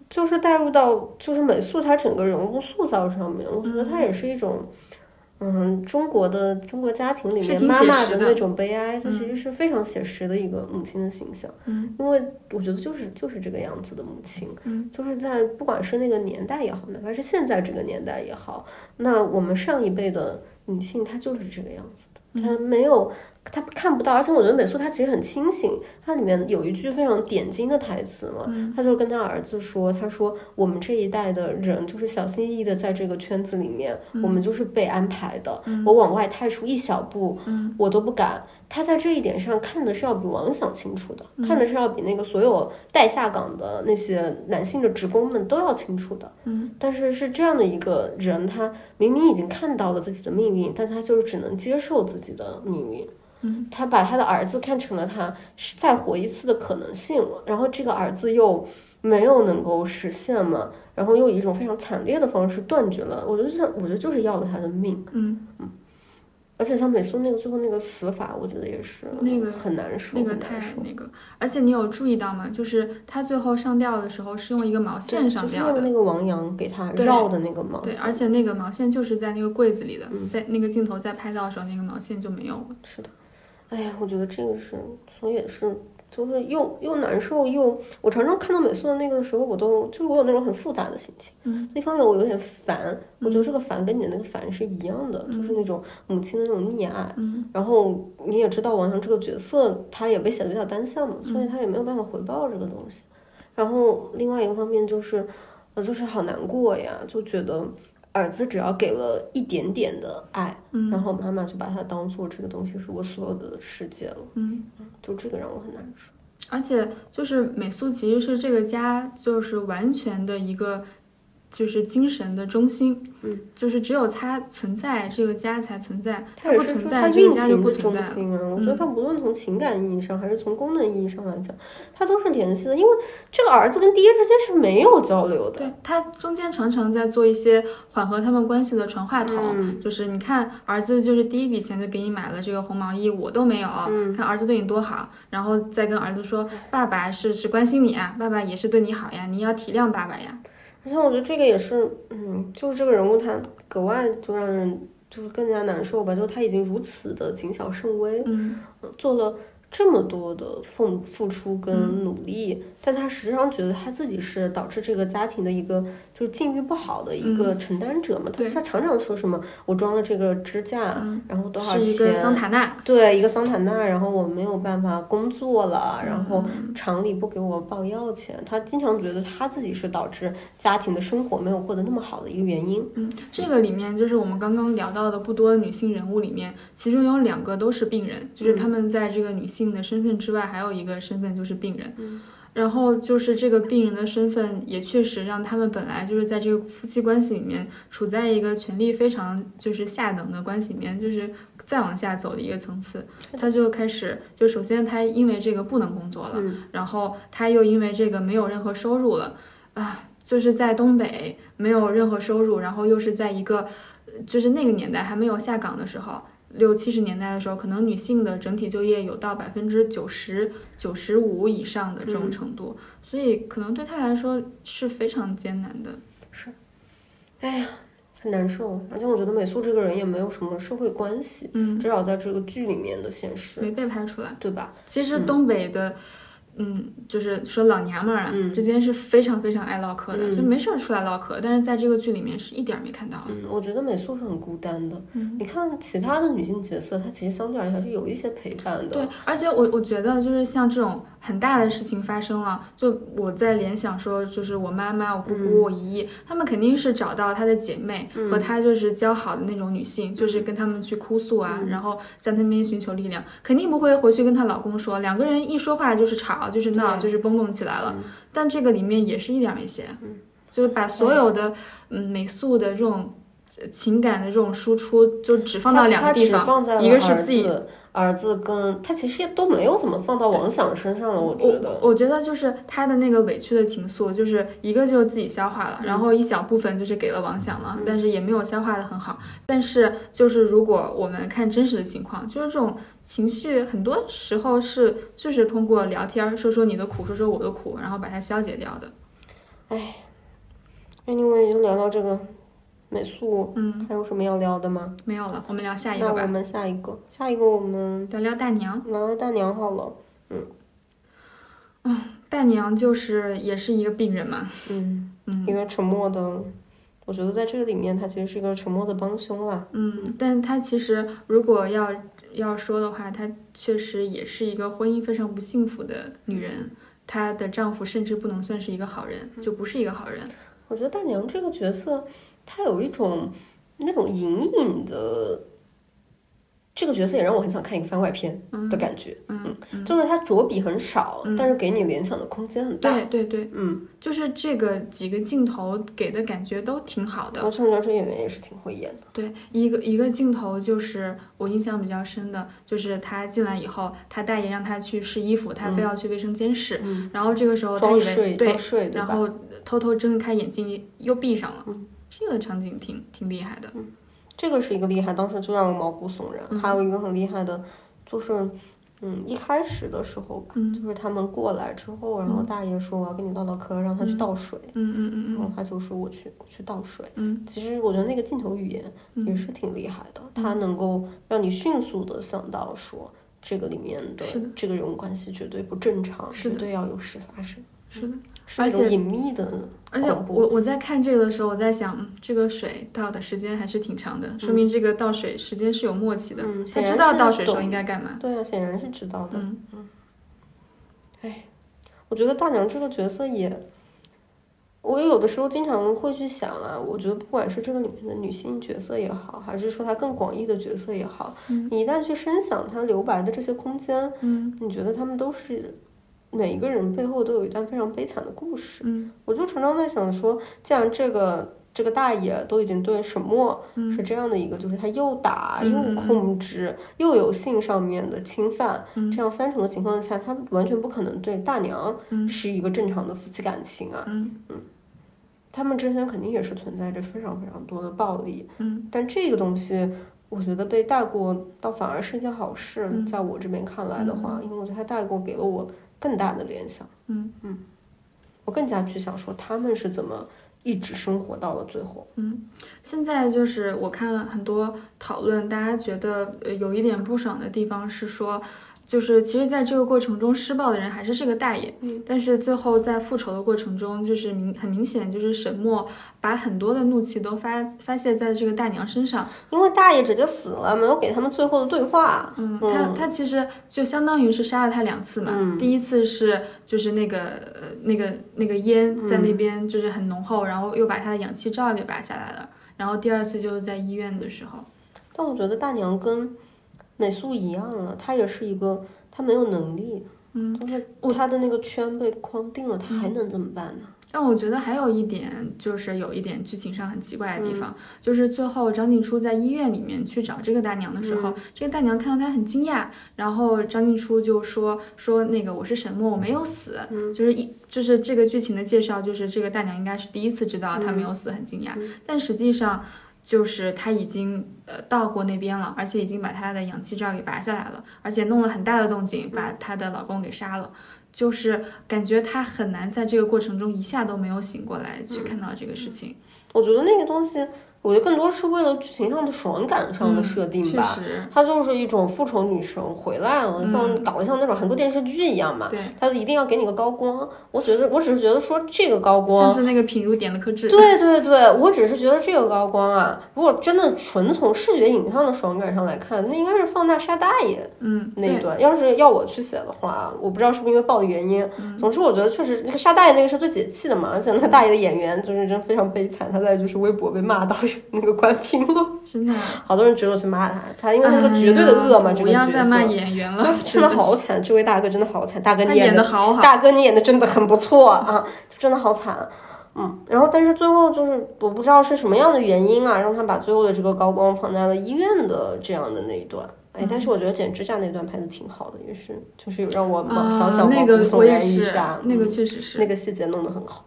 就是带入到就是美素她整个人物塑造上面，我觉得她也是一种。嗯，中国的中国家庭里面妈妈的那种悲哀，它嗯其实是非常写实的一个母亲的形象。嗯因为我觉得就是就是这个样子的母亲，嗯，就是在不管是那个年代也好，哪怕是现在这个年代也好，那我们上一辈的女性她就是这个样子的，她没有，她看不到，而且我觉得美素他其实很清醒，他里面有一句非常点睛的台词嘛，他就跟他儿子说，他说我们这一代的人就是小心翼翼的在这个圈子里面，我们就是被安排的，我往外踏出一小步，我都不敢。他在这一点上看的是要比王想清楚的，看的是要比那个所有带下岗的那些男性的职工们都要清楚的。嗯，但是是这样的一个人，他明明已经看到了自己的命运，但他就是只能接受自己的命运。嗯，他把他的儿子看成了他再活一次的可能性，然后这个儿子又没有能够实现嘛，然后又以一种非常惨烈的方式断绝了。我觉得像，我觉得就是要了他的命。嗯嗯，而且像美苏那个最后那个死法，我觉得也是那个很难受，那个太。那个，而且你有注意到吗？就是他最后上吊的时候是用一个毛线上吊的，用那个王阳给他绕的那个毛线对，线，而且那个毛线就是在那个柜子里的，嗯在那个镜头在拍到的时候，那个毛线就没有了。是的。哎呀，我觉得这个是，所以也是就是又又难受又，我常常看到美素的那个的时候，我都就是我有那种很复杂的心情。嗯，一方面我有点烦，我觉得这个烦跟你的那个烦是一样的，就是那种母亲的那种溺爱。嗯，然后你也知道王阳这个角色，他也被写的比较单向嘛，所以他也没有办法回报这个东西。然后另外一个方面就是，呃，就是好难过呀，就觉得儿子只要给了一点点的爱，嗯然后妈妈就把它当做这个东西是我所有的世界了，嗯。就这个让我很难受。而且就是美素其实是这个家就是完全的一个就是精神的中心，嗯，就是只有它存在，这个家才存在，它也不存在，这个家就不存在了。中心啊。我觉得它无论从情感意义上还是从功能意义上来讲，它都是联系的，因为这个儿子跟爹之间是没有交流的。对他中间常常在做一些缓和他们关系的传话筒，嗯就是你看儿子就是第一笔钱就给你买了这个红毛衣，我都没有，嗯看儿子对你多好，然后再跟儿子说，爸爸是是关心你啊，爸爸也是对你好呀，你要体谅爸爸呀。而且我觉得这个也是，嗯，就是这个人物他格外就让人就是更加难受吧，就是他已经如此的谨小慎微，嗯。呃做了这么多的付付出跟努力，但他实际上觉得他自己是导致这个家庭的一个就是境遇不好的一个承担者嘛。他对他常常说什么我装了这个支架，嗯，然后多少是一个桑钱？塔纳，对，一个桑塔纳，然后我没有办法工作了，然后嗯厂里不给我报药钱，他经常觉得他自己是导致家庭的生活没有过得那么好的一个原因。嗯，这个里面就是我们刚刚聊到的不多的女性人物里面，其中有两个都是病人，就是他们在这个女性的身份之外，还有一个身份就是病人。嗯然后就是这个病人的身份，也确实让他们本来就是在这个夫妻关系里面处在一个权力非常就是下等的关系里面，就是再往下走的一个层次。他就开始，就首先他因为这个不能工作了，嗯然后他又因为这个没有任何收入了，啊，就是在东北没有任何收入，然后又是在一个，呃就是那个年代还没有下岗的时候，六七十年代的时候，可能女性的整体就业有到百分之九十九十五以上的这种程度，所以可能对她来说是非常艰难的。是哎呀，很难受。而且我觉得美素这个人也没有什么社会关系，嗯，至少在这个剧里面的现实，没被拍出来。对吧？其实东北的，嗯，就是说老娘们儿啊、嗯。之间是非常非常爱唠嗑的，嗯。就没事儿出来唠嗑，但是在这个剧里面是一点儿没看到。嗯，我觉得美素是很孤单的。嗯。你看其他的女性角色，她其实相对而言还是有一些陪伴的。对，而且我我觉得就是像这种很大的事情发生了，就我在联想说，就是我妈妈、我姑姑、我姨姨，她们肯定是找到她的姐妹和她就是交好的那种女性，就是跟她们去哭诉啊，然后在那边寻求力量，肯定不会回去跟她老公说，两个人一说话就是吵，就是闹，就是蹦蹦起来了。但这个里面也是一点儿没写，嗯就是把所有的嗯美素的这种。呃情感的这种输出就只放到两个地方，一个是自己儿子跟他其实也都没有怎么放到王想身上了，我觉得。我觉得就是他的那个委屈的情愫，就是一个就自己消化了，然后一小部分就是给了王想了，但是也没有消化的很好。但是就是如果我们看真实的情况，就是这种情绪很多时候是就是通过聊天说说你的苦，说说我的苦，然后把它消解掉的。Anyway，就聊到这个美素，嗯，还有什么要聊的吗？没有了，我们聊下一个吧，那我们下一个，下一个我们聊聊大娘。聊聊大娘好了。大娘就是也是一个病人嘛，嗯，嗯一个沉默的，我觉得在这个里面，她其实是一个沉默的帮凶啦。嗯，但她其实如果要要说的话，她确实也是一个婚姻非常不幸福的女人。她的丈夫甚至不能算是一个好人，就不是一个好人。我觉得大娘这个角色，她有一种那种隐隐的，这个角色也让我很想看一个番外篇的感觉。嗯嗯，就是他着笔很少，嗯但是给你联想的空间很大。对对对，嗯，就是这个几个镜头给的感觉都挺好的。然后陈哲这演员也是挺会演的。对，一个一个镜头就是我印象比较深的，就是他进来以后，他大爷让他去试衣服，他非要去卫生间试，嗯，然后这个时候他以睡对？然后偷偷睁开眼睛又闭上了，嗯这个场景挺挺厉害的。这个是一个厉害，当时就让我毛骨悚然。嗯。还有一个很厉害的，就是，嗯，一开始的时候吧，嗯。就是他们过来之后，然后大爷说我要跟你唠唠嗑，让他去倒水，嗯嗯嗯然后他就说我去我去倒水。嗯。其实我觉得那个镜头语言嗯也是挺厉害的，它能够让你迅速的想到说这个里面的这个人物关系绝对不正常，是绝对要有事发生，是的。而且隐秘的而且我我在看这个的时候，我在想，嗯这个水倒的时间还是挺长的，说明这个倒水时间是有默契的。嗯他知道倒水时候应该干嘛。对啊，显然是知道的。嗯我觉得大娘这个角色也，我有的时候经常会去想啊，我觉得不管是这个里面的女性角色也好，还是说她更广义的角色也好，嗯你一旦去深想她留白的这些空间，嗯你觉得他们都是每一个人背后都有一段非常悲惨的故事。嗯我就常常在想说，既然这个这个大爷都已经对沈墨嗯是这样的一个，就是他又打又嗯嗯嗯控制，又有性上面的侵犯，嗯这样三重的情况下，他完全不可能对大娘嗯是一个正常的夫妻感情啊。嗯他们之间肯定也是存在着非常非常多的暴力，嗯但这个东西。我觉得被带过，倒反而是一件好事。嗯在我这边看来的话，因为我觉得他带过给了我更大的联想。嗯嗯我更加去想说他们是怎么一直生活到了最后。嗯。现在就是我看很多讨论，大家觉得呃有一点不爽的地方是说。就是其实，在这个过程中施暴的人还是这个大爷，嗯，但是最后在复仇的过程中，就是明很明显，就是沈墨把很多的怒气都发发泄在这个大娘身上，因为大爷直接死了，没有给他们最后的对话。嗯，他他其实就相当于是杀了他两次嘛。嗯第一次是就是那个呃那个那个烟在那边就是很浓厚，然后又把他的氧气罩给拔下来了。然后第二次就是在医院的时候，但我觉得大娘跟美素一样了，他也是一个，他没有能力，嗯，就是他的那个圈被框定了，他还能怎么办呢？但我觉得还有一点就是有一点剧情上很奇怪的地嗯方，就是最后张静初在医院里面去找这个大娘的时嗯候，这个大娘看到她很惊讶，然后张静初就说说那个我是沈墨，我没有死，嗯就是一就是这个剧情的介绍，就是这个大娘应该是第一次知道她嗯没有死，很惊讶，但实际上。就是她已经呃到过那边了，而且已经把她的氧气罩给拔下来了，而且弄了很大的动静，把她的老公给杀了。就是感觉她很难在这个过程中一下都没有醒过来去看到这个事情。我觉得那个东西，我觉得更多是为了剧情上的爽感上的设定吧。它就是一种复仇女神回来了，像搞得像那种韩国电视剧一样嘛。对，它一定要给你个高光。我觉得，我只是觉得说这个高光像，是那个品如点了颗痣。对对对，我只是觉得这个高光啊，如果真的纯从视觉影像的爽感上来看，它应该是放大沙大爷嗯，那一段。要是要我去写的话，我不知道是不是因为暴力原因，嗯总之我觉得确实那个沙大爷那个是最解气的嘛，而且那个大爷的演员就是真非常悲惨，他在就是微博被骂到那个关评论，真的，好多人直接去骂他，他因为他是个绝对的恶嘛，哎这个角不要再骂色。演员了，就真的好惨，这位大哥真的好惨，大哥你演的好好。大哥，你演的真的很不错啊，真的好惨。嗯，然后但是最后就是我不知道是什么样的原因啊，让他把最后的这个高光放在了医院的这样的那一段。哎，但是我觉得剪指甲那段拍的挺好的，也是就是有让我小小毛那个骨悚我也然一是下，，那个嗯确实是。那个细节弄得很好。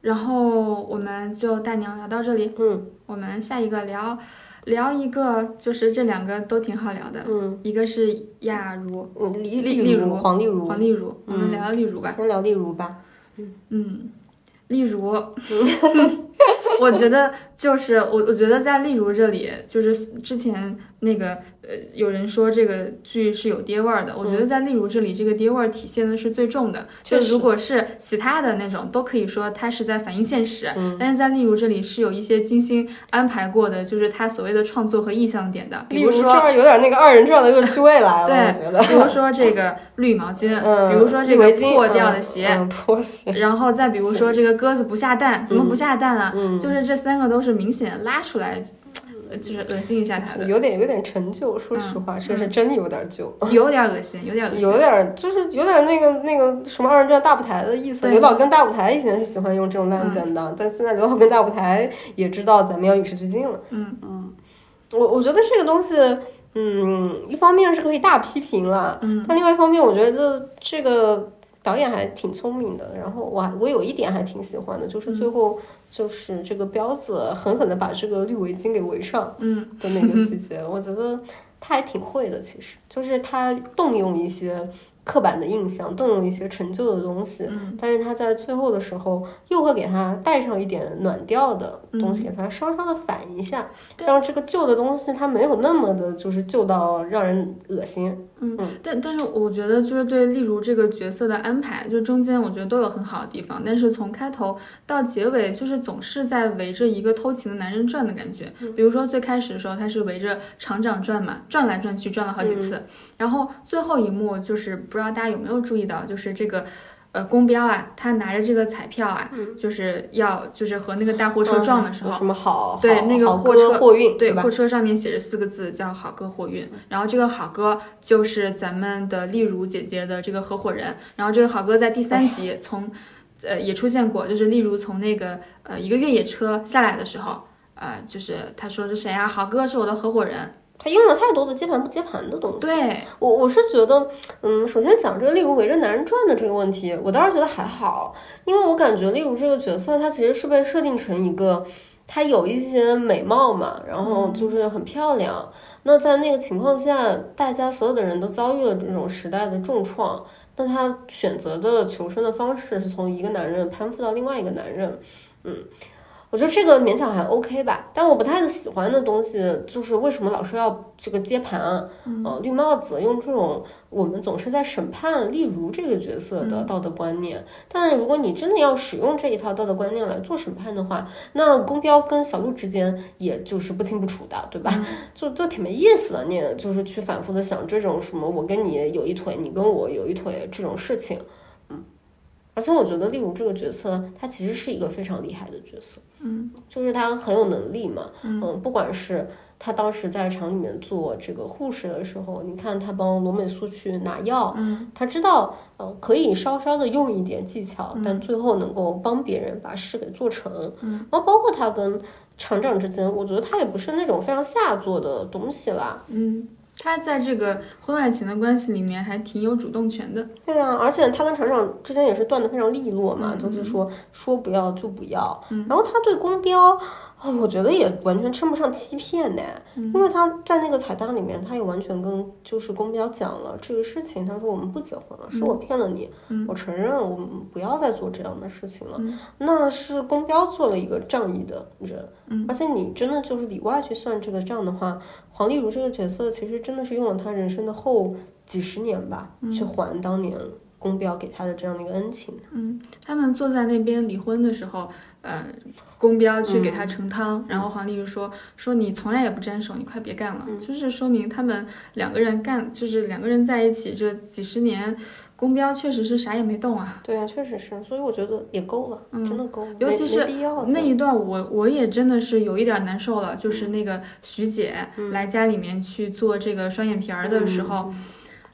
然后我们就大娘聊到这里，嗯我们下一个聊聊一个，就是这两个都挺好聊的，嗯一个是亚茹，嗯，丽丽丽如黄丽茹，黄丽茹，我们嗯聊聊丽茹吧。先聊丽茹吧。嗯，例如，我觉得就是我，我觉得在例如这里，就是之前那个呃，有人说这个剧是有爹味儿的，我觉得在例如这里，这个爹味儿体现的是最重的。就如果是其他的那种，都可以说它是在反映现实，嗯。但是在例如这里是有一些精心安排过的，就是他所谓的创作和意象点的，比例如如说这儿有点那个二人转的恶趣味来了，我觉得。比如说这个绿毛巾，嗯，比如说这个破掉的鞋，破鞋，然后再比如说这个鸽子不下蛋，怎么不下蛋啊？嗯就是这三个都是明显拉出来，呃就是恶心一下他的，有点有点陈旧，说实话，这是真有点旧。有点恶心，有点恶心。有点就是有点那个那个什么二人转大舞台的意思。刘导跟大舞台以前是喜欢用这种烂梗的，但现在刘导跟大舞台也知道咱们要与时俱进了。嗯嗯，我我觉得这个东西，嗯，一方面是可以大批评了，嗯，但另外一方面，我觉得这这个导演还挺聪明的。然后我还我有一点还挺喜欢的，就是最后就是这个彪子狠狠的把这个绿围巾给围上嗯的那个细节，我觉得他还挺会的。其实就是他动用一些刻板的印象，动用一些陈旧的东西，嗯但是他在最后的时候又会给他带上一点暖调的东西，给他稍稍的反一下，让这个旧的东西它没有那么的就是旧到让人恶心。但但是我觉得就是对例如这个角色的安排，就中间我觉得都有很好的地方，但是从开头到结尾，就是总是在围着一个偷情的男人转的感觉。比如说最开始的时候，他是围着厂长转嘛，转来转去，转了好几次，然后最后一幕就是不知道大家有没有注意到，就是这个。呃，公标啊，他拿着这个彩票啊，就是要就是和那个大货车撞的时候，有什么好好对那个货车货运对，吧货？车上面写着四个字叫“好哥货运”，然后这个好哥就是咱们的丽茹姐姐的这个合伙人，然后这个好哥在第三集从，呃也出现过，就是丽如从那个呃一个越野车下来的时候，呃就是他说是谁啊？好哥是我的合伙人，他用了太多的接盘不接盘的东西。对，我我是觉得，嗯，首先讲这个例如围着男人转的这个问题，我倒是觉得还好，因为我感觉例如这个角色，他其实是被设定成一个，他有一些美貌嘛，然后就是很漂亮。那在那个情况下，大家所有的人都遭遇了这种时代的重创，那他选择的求生的方式是从一个男人攀附到另外一个男人，嗯。我觉得这个勉强还 OK 吧，但我不太喜欢的东西就是为什么老是要这个接盘，呃，绿帽子用这种我们总是在审判例如这个角色的道德观念，但如果你真的要使用这一套道德观念来做审判的话，那公标跟小鹿之间也就是不清不楚的，对吧？就就挺没意思的，你就是去反复的想这种什么我跟你有一腿，你跟我有一腿这种事情，嗯，而且我觉得例如这个角色他其实是一个非常厉害的角色。嗯，就是他很有能力嘛，嗯，不管是他当时在厂里面做这个护士的时候，你看他帮罗美苏去拿药，嗯，他知道，呃，可以稍稍的用一点技巧，但最后能够帮别人把事给做成，嗯，然后包括他跟厂长之间，我觉得他也不是那种非常下作的东西啦，嗯，他在这个婚外情的关系里面还挺有主动权的，对啊，而且他跟厂长之间也是断的非常利落嘛，就是说说不要就不要。然后他对公标，啊、我觉得也完全称不上欺骗呢，因为他在那个彩蛋里面，他也完全跟就是公标讲了这个事情，他说我们不结婚了，是我骗了你，我承认我们不要再做这样的事情了。那是公标做了一个仗义的人，而且你真的就是里外去算这个账的话，黄丽茹这个角色其实真的是用了他人生的后几十年吧，去还当年公标给他的这样的一个恩情。嗯，他们坐在那边离婚的时候，呃，公标去给他盛汤，然后黄丽就说说你从来也不沾手，你快别干了，就是说明他们两个人干，就是两个人在一起这几十年，公标确实是啥也没动啊。对啊，确实是，所以我觉得也够了，真的够了，尤其是那一段我我也真的是有一点难受了，就是那个徐姐来家里面去做这个双眼皮儿的时候。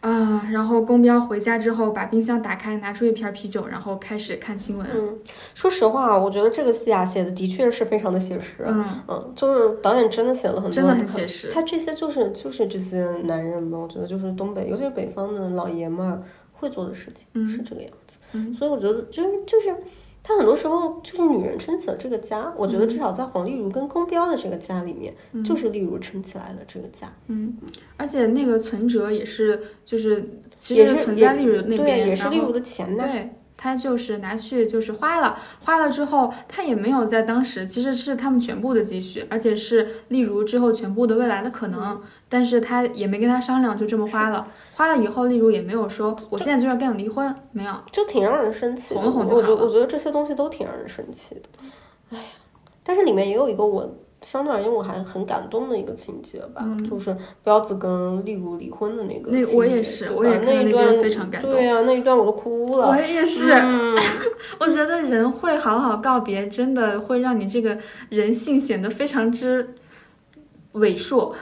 啊，然后公标回家之后，把冰箱打开，拿出一瓶啤酒，然后开始看新闻。嗯，说实话，我觉得这个戏啊写的的确是非常的写实。嗯嗯，就是导演真的写了很多，真的很写实他这些就是就是这些男人嘛，我觉得就是东北，尤其是北方的老爷们儿会做的事情，嗯是这个样子。嗯所以我觉得就是就是。他很多时候就是女人撑起了这个家，我觉得至少在黄丽如跟公标的这个家里面，就是丽如撑起来了这个家。嗯，而且那个存折也是，就是其也是实存在丽如那对，边，也是丽然后茹的钱呢。对。他就是拿去就是花了，花了之后他也没有在当时，其实是他们全部的积蓄，而且是例如之后全部的未来的可能，但是他也没跟他商量，就这么花了。花了以后，例如也没有说我现在就要跟你离婚，没有。就挺让人生气的。哄了哄就我觉得我觉得这些东西都挺让人生气的。哎呀，但是里面也有一个我相对而言我还很感动的一个情节吧，就是彪子跟丽茹离婚的那个嗯那情节我也是我也那一段非常感动对啊、那一段我都哭了。我也是，嗯，我觉得人会好好告别，真的会让你这个人性显得非常之伟硕。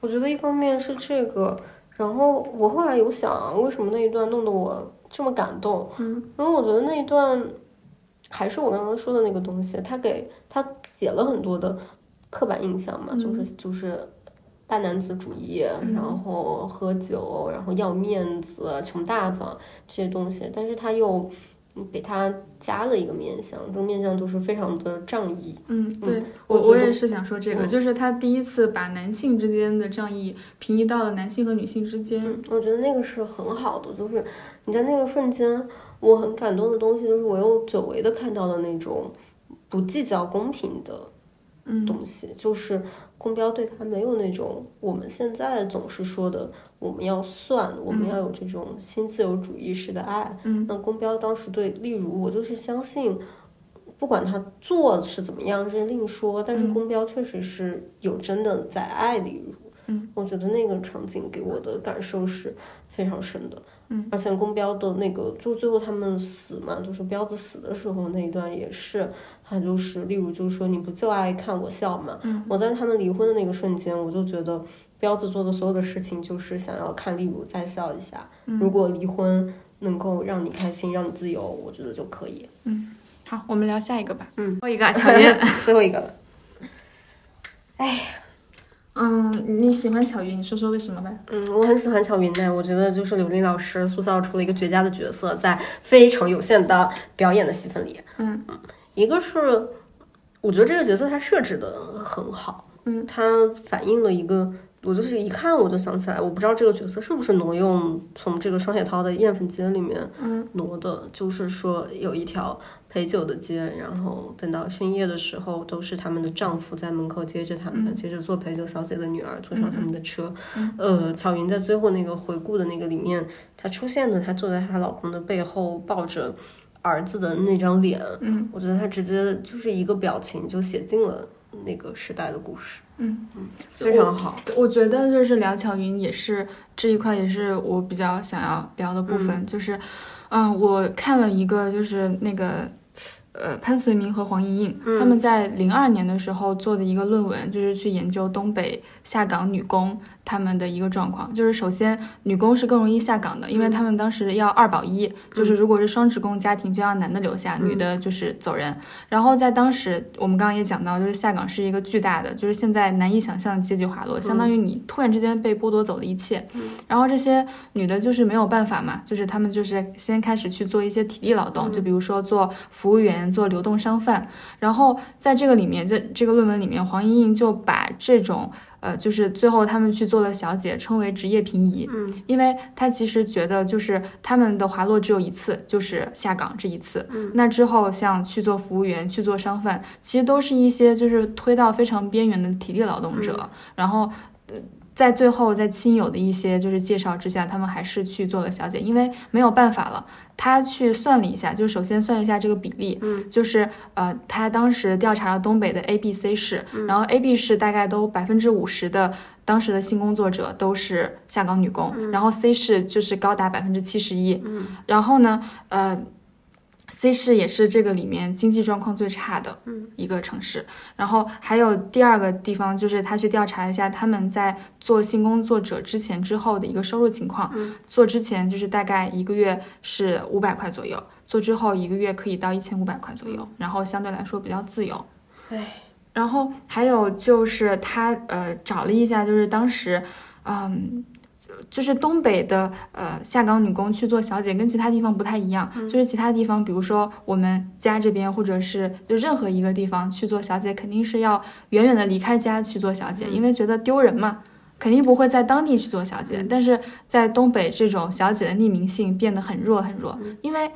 我觉得一方面是这个，然后我后来有想，为什么那一段弄得我这么感动？嗯，因为我觉得那一段还是我刚刚说的那个东西，他给他写了很多的刻板印象嘛，就是就是大男子主义，然后喝酒，然后要面子、穷大方这些东西，但是他又给他加了一个面相，这个面相就是非常的仗义。嗯，对我我我也是想说这个，嗯就是他第一次把男性之间的仗义平移到了男性和女性之间。嗯，我觉得那个是很好的，就是你在那个瞬间，我很感动的东西，就是我又久违的看到了那种不计较公平的嗯东西，就是公标对他没有那种我们现在总是说的我们要算，我们要有这种新自由主义式的爱。嗯那公标当时对例如，我就是相信。不管他做是怎么样，这另说。但是嗯公标确实是有真的在爱例如，嗯，我觉得那个场景给我的感受是非常深的。嗯，而且公标的那个，就最后他们死嘛，就是彪子死的时候那一段也是，他就是例如就是说你不就爱看我笑嘛？嗯，我在他们离婚的那个瞬间，我就觉得彪子做的所有的事情就是想要看例如再笑一下。嗯如果离婚能够让你开心，让你自由，我觉得就可以。嗯好，我们聊下一个吧。嗯，最后一个啊巧云。最后一个了，嗯，你喜欢巧云，你说说为什么吧？嗯，我很喜欢巧云奈，我觉得就是刘琳老师塑造出了一个绝佳的角色，在非常有限的表演的戏份里，嗯。嗯一个是我觉得这个角色他设置的很好，嗯，他反映了一个，我就是一看我就想起来，我不知道这个角色是不是挪用从这个双雪涛的艳粉街里面嗯。挪的，就是说有一条陪酒的街，然后等到深夜的时候，都是他们的丈夫在门口接着他们，接着做陪酒小姐的女儿坐上他们的车。呃，巧云在最后那个回顾的那个里面，她出现的，她坐在她老公的背后抱着儿子的那张脸，嗯，我觉得她直接就是一个表情就写进了那个时代的故事，嗯嗯非常好。我觉得就是聊巧云也是这一块，也是我比较想要聊的部分，就是，嗯，我看了一个就是那个。呃，潘绥铭和黄莹莹、他们在零二年的时候做的一个论文，就是去研究东北下岗女工她们的一个状况。就是首先，女工是更容易下岗的，因为他们当时要二保一，就是如果是双职工家庭，就让男的留下，女的就是走人。然后在当时，我们刚刚也讲到，就是下岗是一个巨大的，就是现在难以想象的阶级滑落，相当于你突然之间被剥夺走了一切。然后这些女的就是没有办法嘛，就是她们就是先开始去做一些体力劳动，就比如说做服务员、做流动商贩。然后在这个里面，在这个论文里面，黄莹莹就把这种呃，就是最后他们去做了小姐，称为职业平移。嗯，因为他其实觉得就是他们的滑落只有一次，就是下岗这一次。嗯，那之后像去做服务员、去做商贩，其实都是一些就是推到非常边缘的体力劳动者。然后。呃在最后，在亲友的一些就是介绍之下，他们还是去做了小姐，因为没有办法了。他去算了一下，就是首先算了一下这个比例，嗯，就是呃，他当时调查了东北的 A、B、C 市，然后 A、B 市大概都百分之五十的当时的性工作者都是下岗女工，然后 C 市就是高达百分之七十一，嗯，然后呢，呃。C 市也是这个里面经济状况最差的一个城市，然后还有第二个地方就是他去调查一下他们在做性工作者之前之后的一个收入情况，做之前就是大概一个月是五百块左右，做之后一个月可以到一千五百块左右，然后相对来说比较自由。唉，然后还有就是他呃找了一下，就是当时嗯。就是东北的呃下岗女工去做小姐，跟其他地方不太一样。就是其他地方，比如说我们家这边，或者是就任何一个地方去做小姐，肯定是要远远的离开家去做小姐，因为觉得丢人嘛，肯定不会在当地去做小姐。但是在东北，这种小姐的匿名性变得很弱很弱，因为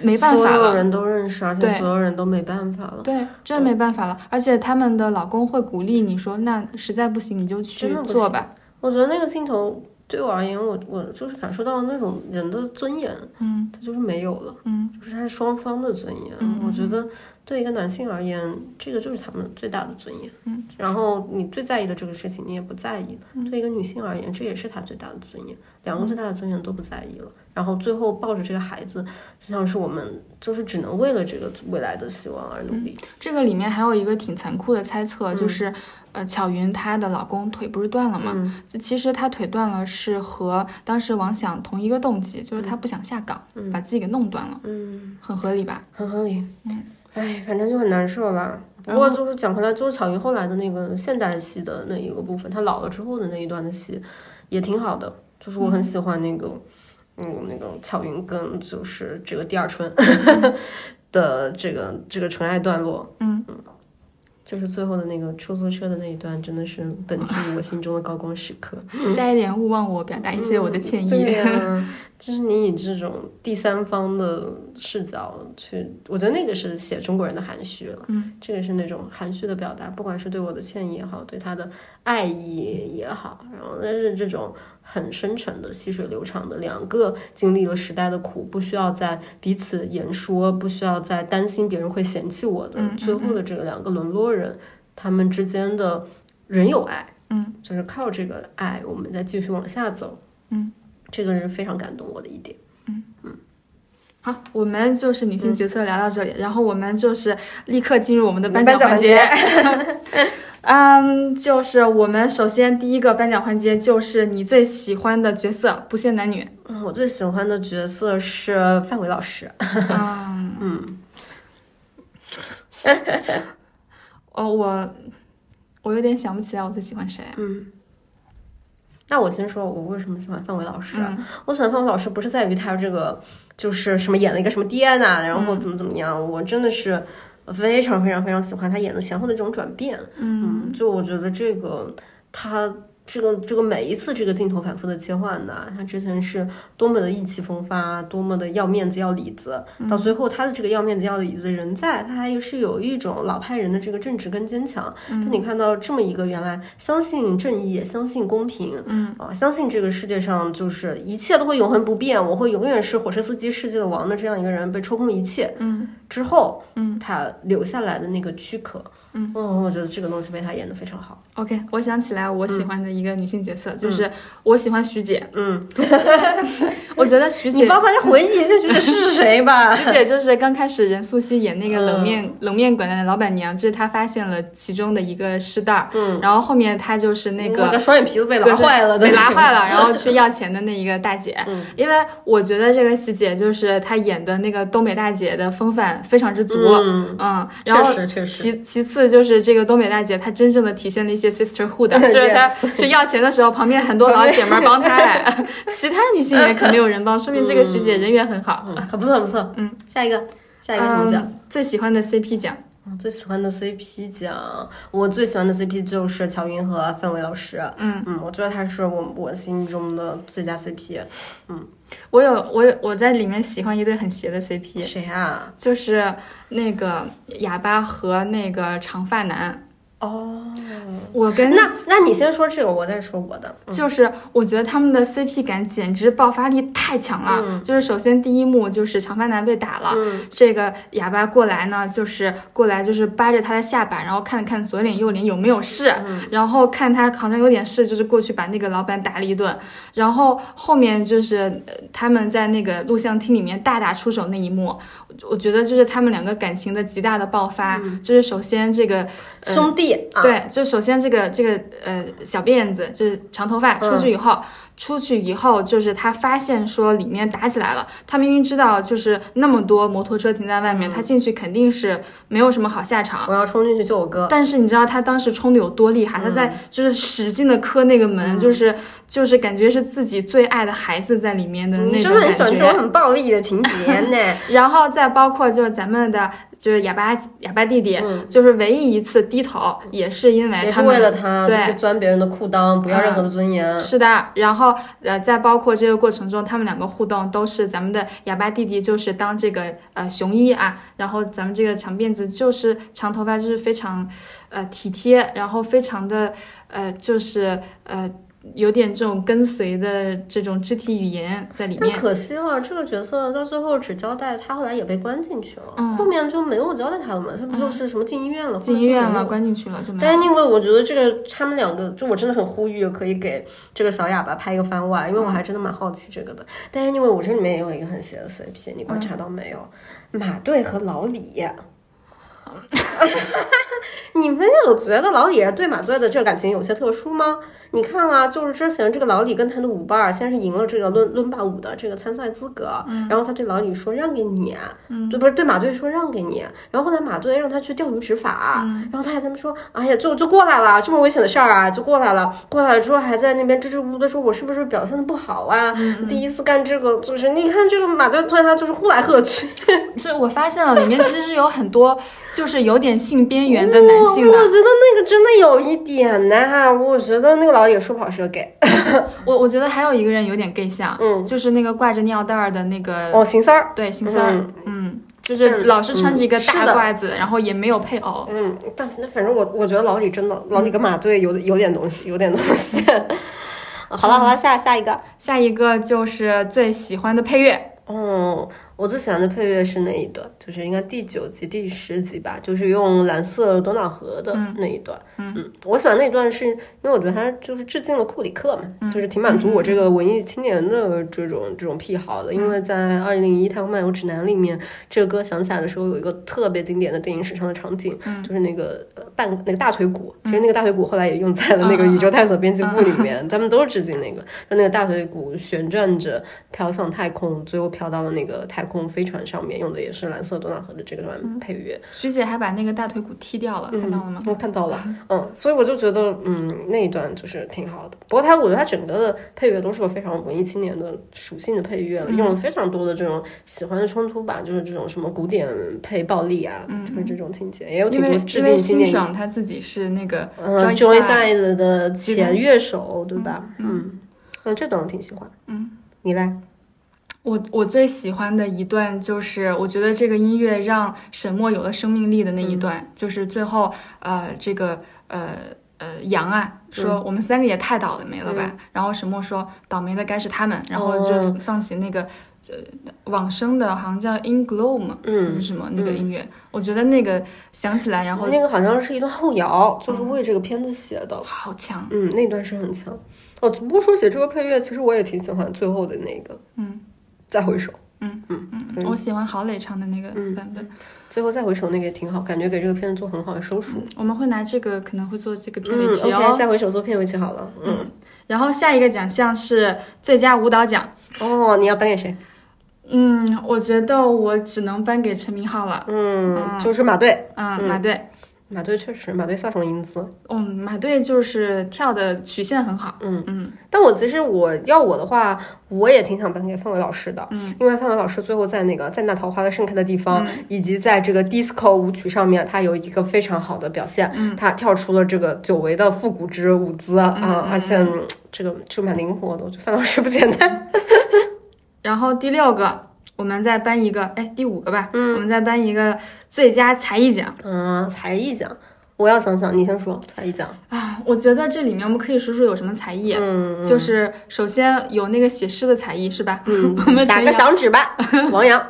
没办法了。有人都认识，而且所有人都没办法了。对，真的没办法了。而且他们的老公会鼓励你说，那实在不行你就去做吧。我觉得那个镜头对我而言，我我就是感受到了那种人的尊严，嗯他就是没有了，嗯就是他是双方的尊严。我觉得对一个男性而言，这个就是他们最大的尊严。嗯，然后你最在意的这个事情，你也不在意。嗯对一个女性而言，这也是她最大的尊严，两个最大的尊严都不在意了。然后最后抱着这个孩子，就像是我们就是只能为了这个未来的希望而努力。这个里面还有一个挺残酷的猜测，嗯就是呃，巧云她的老公腿不是断了吗？嗯就其实她腿断了是和当时王想同一个动机，就是她不想下岗，把自己给弄断了，嗯，很合理吧？很合理。嗯，哎，反正就很难受啦。不过就是讲回来，就是巧云后来的那个现代戏的那一个部分，她老了之后的那一段的戏也挺好的，就是我很喜欢那个，嗯，那种巧云跟就是这个第二春 的这个这个纯爱段落，嗯嗯，就是最后的那个出租车的那一段，真的是本 剧我心中的高光时刻。加一点勿忘我，表达一些我的歉意。对呀、就是你以这种第三方的视角去，我觉得那个是写中国人的含蓄了。嗯，这个是那种含蓄的表达，不管是对我的歉意也好，对他的爱意也好，然后但是这种很深沉的、细水流长的两个经历了时代的苦，不需要再彼此言说，不需要再担心别人会嫌弃我的，最后的这个两个沦落人，他们之间的仍有爱。嗯，就是靠这个爱，我们再继续往下走。嗯，这个人非常感动我的一点。嗯嗯好，我们就是女性角色聊到这里，然后我们就是立刻进入我们的颁颁奖奖环节环。嗯，就是我们首先第一个颁奖环节就是你最喜欢的角色，不限男女。嗯，我最喜欢的角色是范伟老师。嗯，嗯，哦，我我有点想不起来我最喜欢谁。嗯，那我先说，我为什么喜欢范伟老师？嗯我喜欢范伟老师不是在于他这个就是什么演了一个什么爹呐，然后怎么怎么样，我真的是非常非常非常喜欢他演的前后的这种转变。嗯就我觉得这个他这个这个每一次这个镜头反复的切换的，他之前是多么的意气风发，多么的要面子要里子，到最后他的这个要面子要里子人在，他还是有一种老派人的这个正直跟坚强。但你看到这么一个原来相信正义，也相信公平，嗯。啊，相信这个世界上就是一切都会永恒不变，我会永远是火车司机世界的王的这样一个人被抽空一切嗯。之后，嗯。他留下来的那个躯壳，嗯我觉得这个东西被他演得非常好。，OK，我想起来我喜欢的一个女性角色，就是我喜欢徐姐。嗯，我觉得徐姐你帮大家回忆一下徐姐是谁吧。徐姐就是刚开始任素汐演那个冷面、冷面馆的老板娘，就是她发现了其中的一个尸袋儿，嗯，然后后面她就是那个我的双眼皮子被拉坏了的，被拉坏了，然后去要钱的那一个大姐。嗯因为我觉得这个徐姐就是她演的那个东北大姐的风范非常之足，嗯，嗯，然后确实确实，其其次就是这个东北大姐，她真正的体现了一些 sisterhood，就是她去要钱的时候，旁边很多老姐们儿帮她，哎 其他女性也可没有人帮，说明这个徐姐人缘很好。嗯，很不错不错。嗯，下一个下一个什么奖？嗯，最喜欢的 CP 奖，我最喜欢的 CP 奖，我最喜欢的 CP 就是乔云和范伟老师。嗯嗯，我觉得他是我我心中的最佳 CP。我有我有我在里面喜欢一对很邪的 CP，谁啊？就是那个哑巴和那个长发男。哦，我跟那那你先说这个，我再说我的。嗯就是我觉得他们的 CP 感简直爆发力太强了。嗯就是首先第一幕就是长发男被打了，嗯这个哑巴过来呢，就是过来就是扒着他的下巴，然后看了看左脸右脸有没有事，嗯然后看他好像有点事，就是过去把那个老板打了一顿。然后后面就是呃他们在那个录像厅里面大打出手那一幕，我我觉得就是他们两个感情的极大的爆发。就是首先这个呃兄弟啊，对，就首先这个这个呃小辫子就是长头发出去以后，出去以后就是他发现说里面打起来了，他明明知道就是那么多摩托车停在外面，他进去肯定是没有什么好下场。我要冲进去救我哥。但是你知道他当时冲的有多厉害？他在就是使劲的磕那个门，就是就是感觉是自己最爱的孩子在里面的那种感真的很喜欢这种。很暴力的情节呢？然后再包括就是咱们的就是哑巴哑巴弟弟，嗯就是唯一一次低头，也是因为也是他为了他，就是钻别人的裤裆，不要任何的尊严。是的，然后然后呃，在包括这个过程中，他们两个互动都是咱们的哑巴弟弟就是当这个呃雄一啊，然后咱们这个长辫子就是长头发，就是非常呃体贴，然后非常的呃就是呃有点这种跟随的这种肢体语言在里但面。可惜了，这个角色到最后只交代他后来也被关进去了，嗯后面就没有交代他了嘛，他不就是什么进医院了，进医院了，关进去了就没但因为我觉得这个他们两个，就我真的很呼吁可以给这个小哑巴拍一个番外，因为我还真的蛮好奇这个的。但是因为我这里面也有一个很邪的 CP，你观察到没有？马队和老李。你没有觉得老李对马队的这个感情有些特殊吗？你看啊，就是之前这个老李跟他的舞伴儿先是赢了这个伦伦巴舞的这个参赛资格，然后他对老李说让给你，嗯。对不是对马队说让给你，然后后来马队让他去钓鱼执法，然后他还他们说，哎呀，就就过来了，这么危险的事儿啊，就过来了，过来了之后还在那边支支吾吾的说，我是不是表现的不好啊？第一次干这个，就是你看这个马队对他就是呼来喝去，就我发现了里面其实是有很多就是有点性边缘的男性的我，觉得那个真的有一点呐，我觉得那个老李说不好是个 gay，我我觉得还有一个人有点 gay 像，嗯就是那个挂着尿袋儿的那个，哦，邢三儿。对，邢三儿，嗯嗯，就是老是穿着一个大褂子，然后也没有配偶。嗯，但那反正我我觉得老李真的，老李跟马队有有点东西，有点东西。好了好了，下下一个。下一个就是最喜欢的配乐，哦，我最喜欢的配乐是那一段，就是应该第九集、第十集吧，就是用蓝色多瑙河的那一段。嗯我喜欢那一段是因为我觉得它就是致敬了库里克嘛，就是挺满足我这个文艺青年的这种这种癖好的。因为在《二零零一太空漫游指南》里面，这个歌响起来的时候，有一个特别经典的电影史上的场景，就是那个呃半那个大腿骨，其实那个大腿骨后来也用在了那个宇宙探索编辑部里面，他们都是致敬那个，就那个大腿骨旋转着飘向太空，最后飘到了那个太空飞船上面，用的也是蓝色多瑙河的这个段配乐。徐姐还把那个大腿骨踢掉了，看到了吗？我看到了，嗯，所以我就觉得，嗯，那一段就是挺好的。不过它，我觉得它整个的配乐都是个非常文艺青年的属性的配乐了，用了非常多的这种喜欢的冲突吧，就是这种什么古典配暴力啊，就是这种情节，也有挺多致因为欣敬经典影。赏他自己是那个嗯 Joy，Joy Side Side 的前乐手，对吧？嗯嗯，这段我挺喜欢。嗯，你来。我我最喜欢的一段就是，我觉得这个音乐让沈墨有了生命力的那一段，就是最后呃这个呃呃杨啊说、我们三个也太倒霉了吧，然后沈墨说倒霉的该是他们，然后就哦放起那个。呃，往生的好像叫 In Glow 嘛，嗯什么那个音乐，我觉得那个想起来，然后那个好像是一段后摇，就是为这个片子写的。好强，嗯，那段是很强。哦，不过说起这个配乐，其实我也挺喜欢最后的那个。嗯，再回首，嗯嗯嗯，我喜欢郝蕾唱的那个嗯版本。最后再回首那个也挺好，感觉给这个片子做很好的收束。我们会拿这个可能会做这个片嗯尾曲哦。，OK，再回首做片尾曲好了。嗯，然后下一个奖项是最佳舞蹈奖。哦，你要颁给谁？嗯，我觉得我只能颁给陈明昊了。嗯，就是马队。嗯，马队，马队确实，马队飒爽英姿。嗯，马队就是跳的曲线很好。嗯嗯但我其实我要我的话，我也挺想颁给范伟老师的，嗯，因为范伟老师最后在那个在那桃花的盛开的地方，以及在这个 disco 舞曲上面，他有一个非常好的表现，嗯他跳出了这个久违的复古之舞姿啊、嗯而且、嗯这个就蛮灵活的，我觉得范老师不简单。然后第六个，我们再颁一个，哎，第五个吧。嗯我们再颁一个最佳才艺奖嗯，才艺奖，我要想想，你先说才艺奖。啊。我觉得这里面我们可以数数有什么才艺。嗯，就是首先有那个写诗的才艺是吧？嗯 我们打个响指吧，王阳。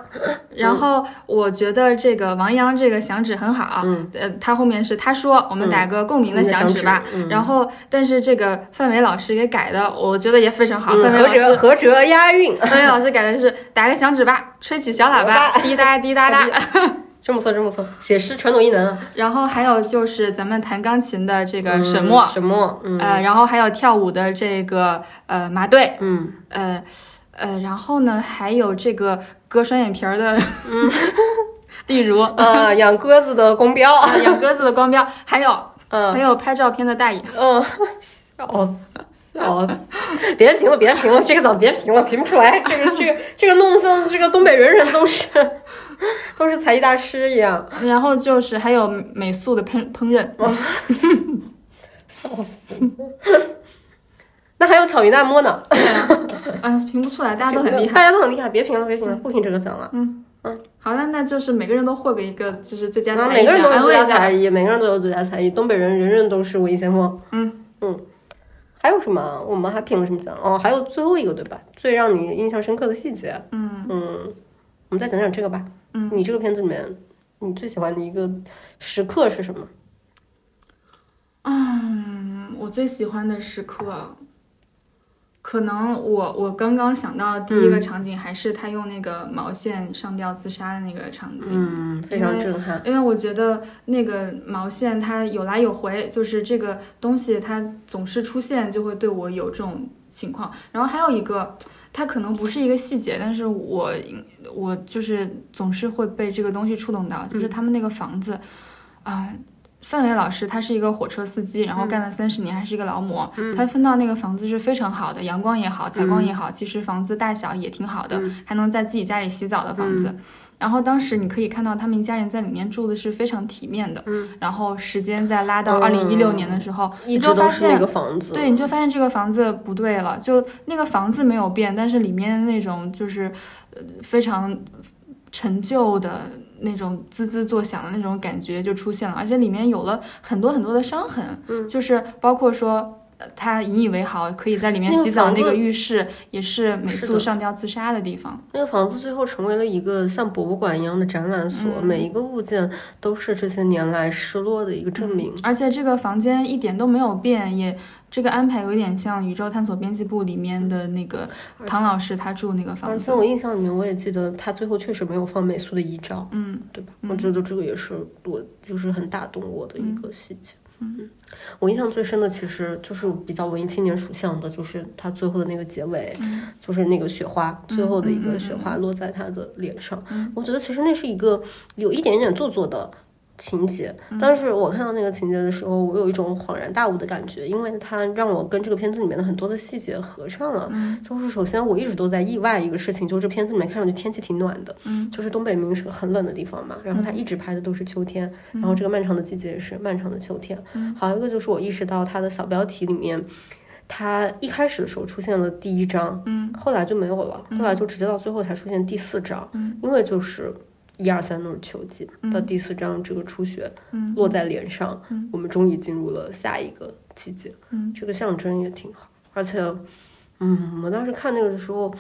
然后我觉得这个王阳这个响指很好，嗯呃，他后面是他说我们打个共鸣的响指吧，嗯然后但是这个范伟老师给改的，我觉得也非常好，嗯，范伟老师。合辙押韵，范伟老师改的是打个响指吧，吹起小喇叭，滴答滴答答。真不错，真不错，写诗传统艺能啊。然后还有就是咱们弹钢琴的这个沈墨，沈墨，嗯呃，然后还有跳舞的这个呃马队，嗯，呃呃，然后呢还有这个割双眼皮儿的，嗯，例如呃，养鸽子的光标，啊养鸽子的光标，还有 嗯还有拍照片的大爷。嗯，笑死。笑死！别评了，别评了，这个怎么别评了，评不出来。这个这个这个弄得像这个东北人人都是 都是才艺大师一样，然后就是还有美素的烹烹饪，笑死！那还有巧鱼大摸呢，啊，评不出来，大家都很厉害。大家都很厉害，别评了，别评了，不评这个奖了。嗯嗯好了，那就是每个人都获个一个就是最佳才艺奖，每个人都有最佳才。艺，每个人都有最佳才艺。东北人人人都是文艺先锋。嗯嗯，还有什么？我们还评了什么奖？哦，还有最后一个对吧？最让你印象深刻的细节。嗯嗯，我们再讲讲这个吧。嗯，你这个片子里面，你最喜欢的一个时刻是什么？嗯，我最喜欢的时刻，可能我我刚刚想到的第一个场景还是他用那个毛线上吊自杀的那个场景，嗯，非常震撼。因为我觉得那个毛线它有来有回，就是这个东西它总是出现，就会对我有这种情况。然后还有一个，它可能不是一个细节，但是我我就是总是会被这个东西触动到，就是他们那个房子，啊。范伟老师他是一个火车司机，然后干了三十年，还是一个劳模。他分到那个房子是非常好的，阳光也好，采光也好，其实房子大小也挺好的，还能在自己家里洗澡的房子。然后当时你可以看到他们一家人在里面住的是非常体面的。然后时间再拉到二零一六年的时候，你就发现，对，你就发现这个房子不对了。就那个房子没有变，但是里面那种就是呃非常陈旧的。那种滋滋作响的那种感觉就出现了，而且里面有了很多很多的伤痕，嗯，就是包括说他引以为豪可以在里面洗澡那个浴室，也是美素上吊自杀的地方。那个房子最后成为了一个像博物馆一样的展览所，每一个物件都是这些年来失落的一个证明。而且这个房间一点都没有变，也。这个安排有点像《宇宙探索编辑部》里面的那个唐老师他住那个房子。而且我印象里面，我也记得他最后确实没有放美素的遗照，嗯，对吧？我觉得这个也是我就是很打动我的一个细节。嗯，我印象最深的其实就是比较文艺青年属相的，就是他最后的那个结尾，就是那个雪花，最后的一个雪花落在他的脸上。我觉得其实那是一个有一点点做作的。情节，但是我看到那个情节的时候，我有一种恍然大悟的感觉，因为它让我跟这个片子里面的很多的细节合上了。就是首先我一直都在意外一个事情，就是这片子里面看上去天气挺暖的，就是东北明明是个很冷的地方嘛，然后它一直拍的都是秋天，然后这个漫长的季节也是漫长的秋天。还有一个就是我意识到它的小标题里面，它一开始的时候出现了第一章，嗯，后来就没有了，后来就直接到最后才出现第四章，因为就是。一二三都是秋季，到第四章这个初雪落在脸上，我们终于进入了下一个季节。这个象征也挺好，而且，嗯，我当时看那个的时候，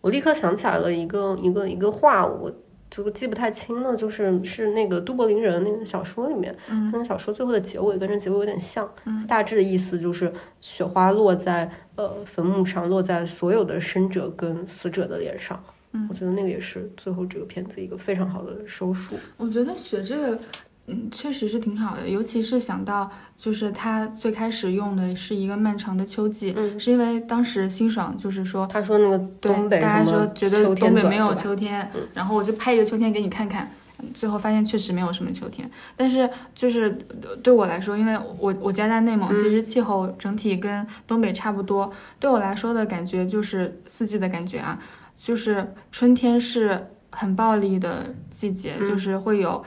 我立刻想起来了一个一个一个话，我这个记不太清了，就是是那个都柏林人那个小说里面，那个小说最后的结尾跟这结尾有点像，大致的意思就是雪花落在呃坟墓上，落在所有的生者跟死者的脸上。嗯，我觉得那个也是最后这个片子一个非常好的收束。我觉得雪这个，嗯，确实是挺好的，尤其是想到就是他最开始用的是一个漫长的秋季，嗯，是因为当时辛爽就是说，他说那个东北大家说觉得东北没有秋天，然后我就拍一个秋天给你看看，最后发现确实没有什么秋天。但是就是对我来说，因为我我家在内蒙，其实气候整体跟东北差不多，对我来说的感觉就是四季的感觉啊。就是春天是很暴力的季节，就是会有。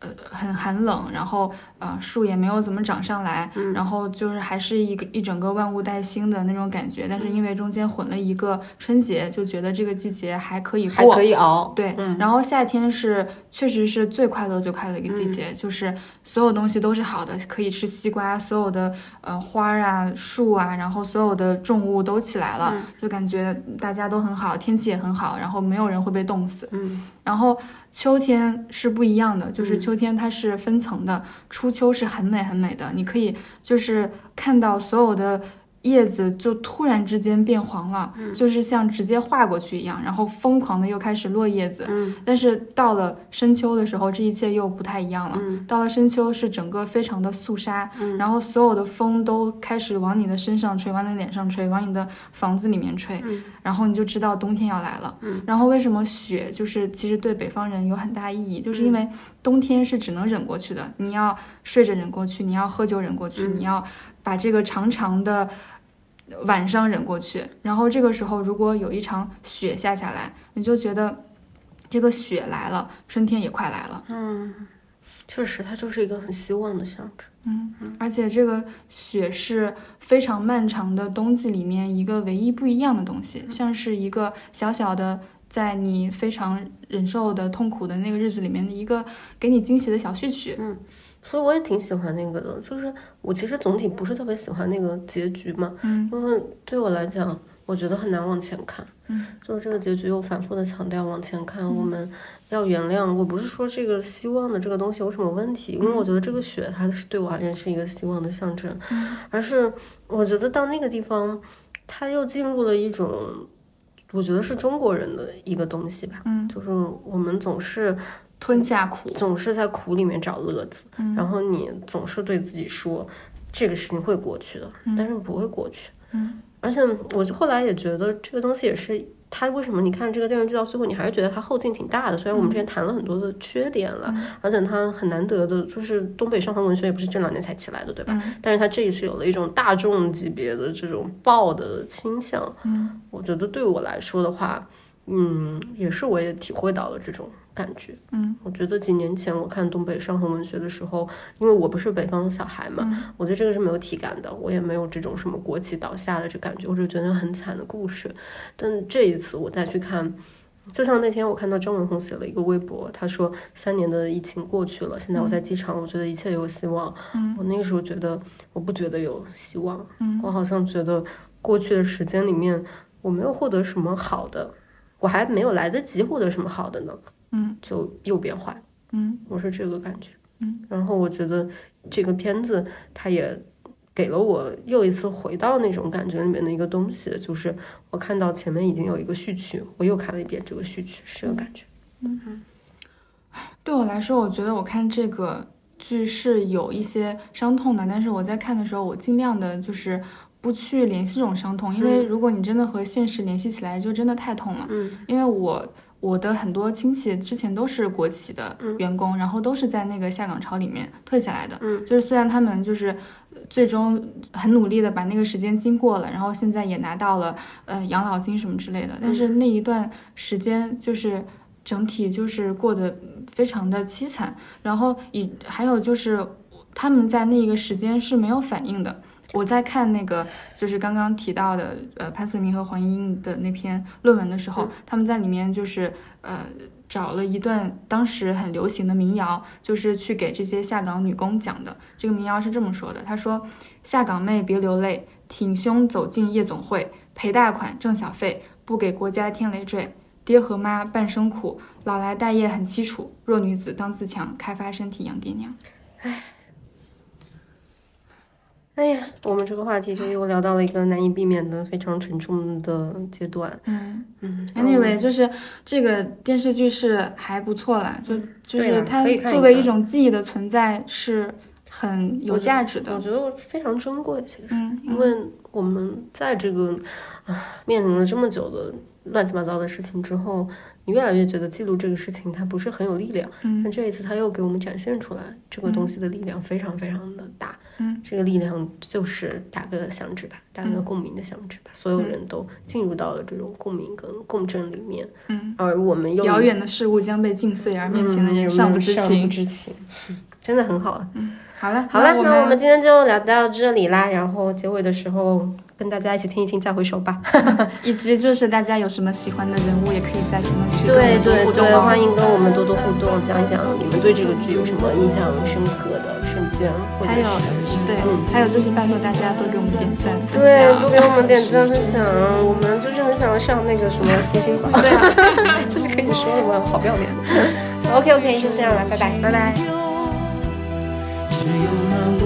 呃，很寒冷，然后呃，树也没有怎么长上来，然后就是还是一个一整个万物待兴的那种感觉。但是因为中间混了一个春节，就觉得这个季节还可以过，还可以熬。对，然后夏天是确实是最快乐最快乐的一个季节，就是所有东西都是好的，可以吃西瓜，所有的呃花啊、树啊，然后所有的重物都起来了，就感觉大家都很好，天气也很好，然后没有人会被冻死。嗯，然后。秋天是不一样的，就是秋天它是分层的，初初秋是很美很美的，你可以就是看到所有的。叶子就突然之间变黄了，就是像直接划过去一样，然后疯狂的又开始落叶子。但是到了深秋的时候，这一切又不太一样了。到了深秋是整个非常的肃杀，然后所有的风都开始往你的身上吹，往你脸上吹，往你的房子里面吹，然后你就知道冬天要来了。然后为什么雪就是其实对北方人有很大意义，就是因为冬天是只能忍过去的，你要睡着忍过去，你要喝酒忍过去，你要。把这个长长的晚上忍过去，然后这个时候如果有一场雪下下来，你就觉得这个雪来了，春天也快来了。嗯，确实，它就是一个很希望的象征。嗯，而且这个雪是非常漫长的冬季里面一个唯一不一样的东西，像是一个小小的在你非常忍受的痛苦的那个日子里面的一个给你惊喜的小序曲。嗯。所以我也挺喜欢那个的，就是我其实总体不是特别喜欢那个结局嘛，嗯，因为对我来讲，我觉得很难往前看，嗯，就是这个结局又反复的强调往前看，我们要原谅。我不是说这个希望的这个东西有什么问题，因为我觉得这个雪它是对我而言是一个希望的象征，而是我觉得到那个地方，它又进入了一种，我觉得是中国人的一个东西吧，嗯，就是我们总是吞下苦，总是在苦里面找乐子，嗯然后你总是对自己说这个事情会过去的，但是不会过去。嗯，而且我后来也觉得这个东西也是他为什么你看这个电视剧到最后，你还是觉得他后劲挺大的。虽然我们之前谈了很多的缺点了，而且他很难得的，就是东北上河文学也不是这两年才起来的，对吧？嗯但是他这一次有了一种大众级别的这种爆的倾向。嗯，我觉得对我来说的话，嗯，也是我也体会到了这种感觉。嗯，我觉得几年前我看东北上河文学的时候，因为我不是北方的小孩嘛，嗯我对这个是没有体感的，我也没有这种什么国旗倒下的这感觉，我只是觉得很惨的故事。但这一次我再去看。就像那天我看到张文宏写了一个微博，他说三年的疫情过去了，现在我在机场，我觉得一切有希望。嗯我那个时候觉得我不觉得有希望，嗯我好像觉得过去的时间里面我没有获得什么好的，我还没有来得及获得什么好的呢，嗯就又变坏。嗯我是这个感觉。嗯，然后我觉得这个片子它也给了我又一次回到那种感觉里面的一个东西，就是我看到前面已经有一个序曲，我又看了一遍这个序曲，是这个感觉。嗯对我来说，我觉得我看这个剧是有一些伤痛的，但是我在看的时候，我尽量的就是不去联系这种伤痛，因为如果你真的和现实联系起来，就真的太痛了。嗯因为我我的很多亲戚之前都是国企的员工，然后都是在那个下岗潮里面退下来的。嗯，就是虽然他们就是呃最终很努力的把那个时间经过了，然后现在也拿到了呃养老金什么之类的，但是那一段时间就是整体就是过得非常的凄惨，然后以还有就是他们在那个时间是没有反应的。我在看那个就是刚刚提到的呃潘绥铭和黄莺莺的那篇论文的时候，他们在里面就是呃找了一段当时很流行的民谣，就是去给这些下岗女工讲的。这个民谣是这么说的：他说，下岗妹别流泪，挺胸走进夜总会，赔大款挣小费，不给国家添累赘。爹和妈半生苦，老来待业很凄楚。弱女子当自强，开发身体养爹娘。哎呀，我们这个话题就又聊到了一个难以避免的非常沉重的阶段。嗯嗯，anyway，就是这个电视剧是还不错啦，就就是它作为一种记忆的存在是很有价值的我的。觉得非常珍贵，其实。嗯，因为我们在这个啊面临了这么久的乱七八糟的事情之后，你越来越觉得记录这个事情它不是很有力量，嗯但这一次他又给我们展现出来这个东西的力量非常非常的大。嗯，这个力量就是打个响指吧，打个共鸣的响指吧，所有人都进入到了这种共鸣跟共振里面，嗯，而我们又遥远的事物将被尽碎，而面前的人嗯尚不知尚情。不知情，真的很好嗯。好了，好了，我那我们今天就聊到这里啦。然后结尾的时候跟大家一起听一听《再回首》吧。以及就是大家有什么喜欢的人物，也可以在评论区对对对。欢迎跟我们多多互动，讲一讲你们对这个剧有什么印象深刻的瞬间，或者还有是对，嗯还有就是拜托大家多给我们点赞，对，多给我们点赞分享。我们就是很想要上那个什么星星榜，对啊，这是可以说的吗？好不要脸。OK OK，就这样了，拜拜。拜拜。只有那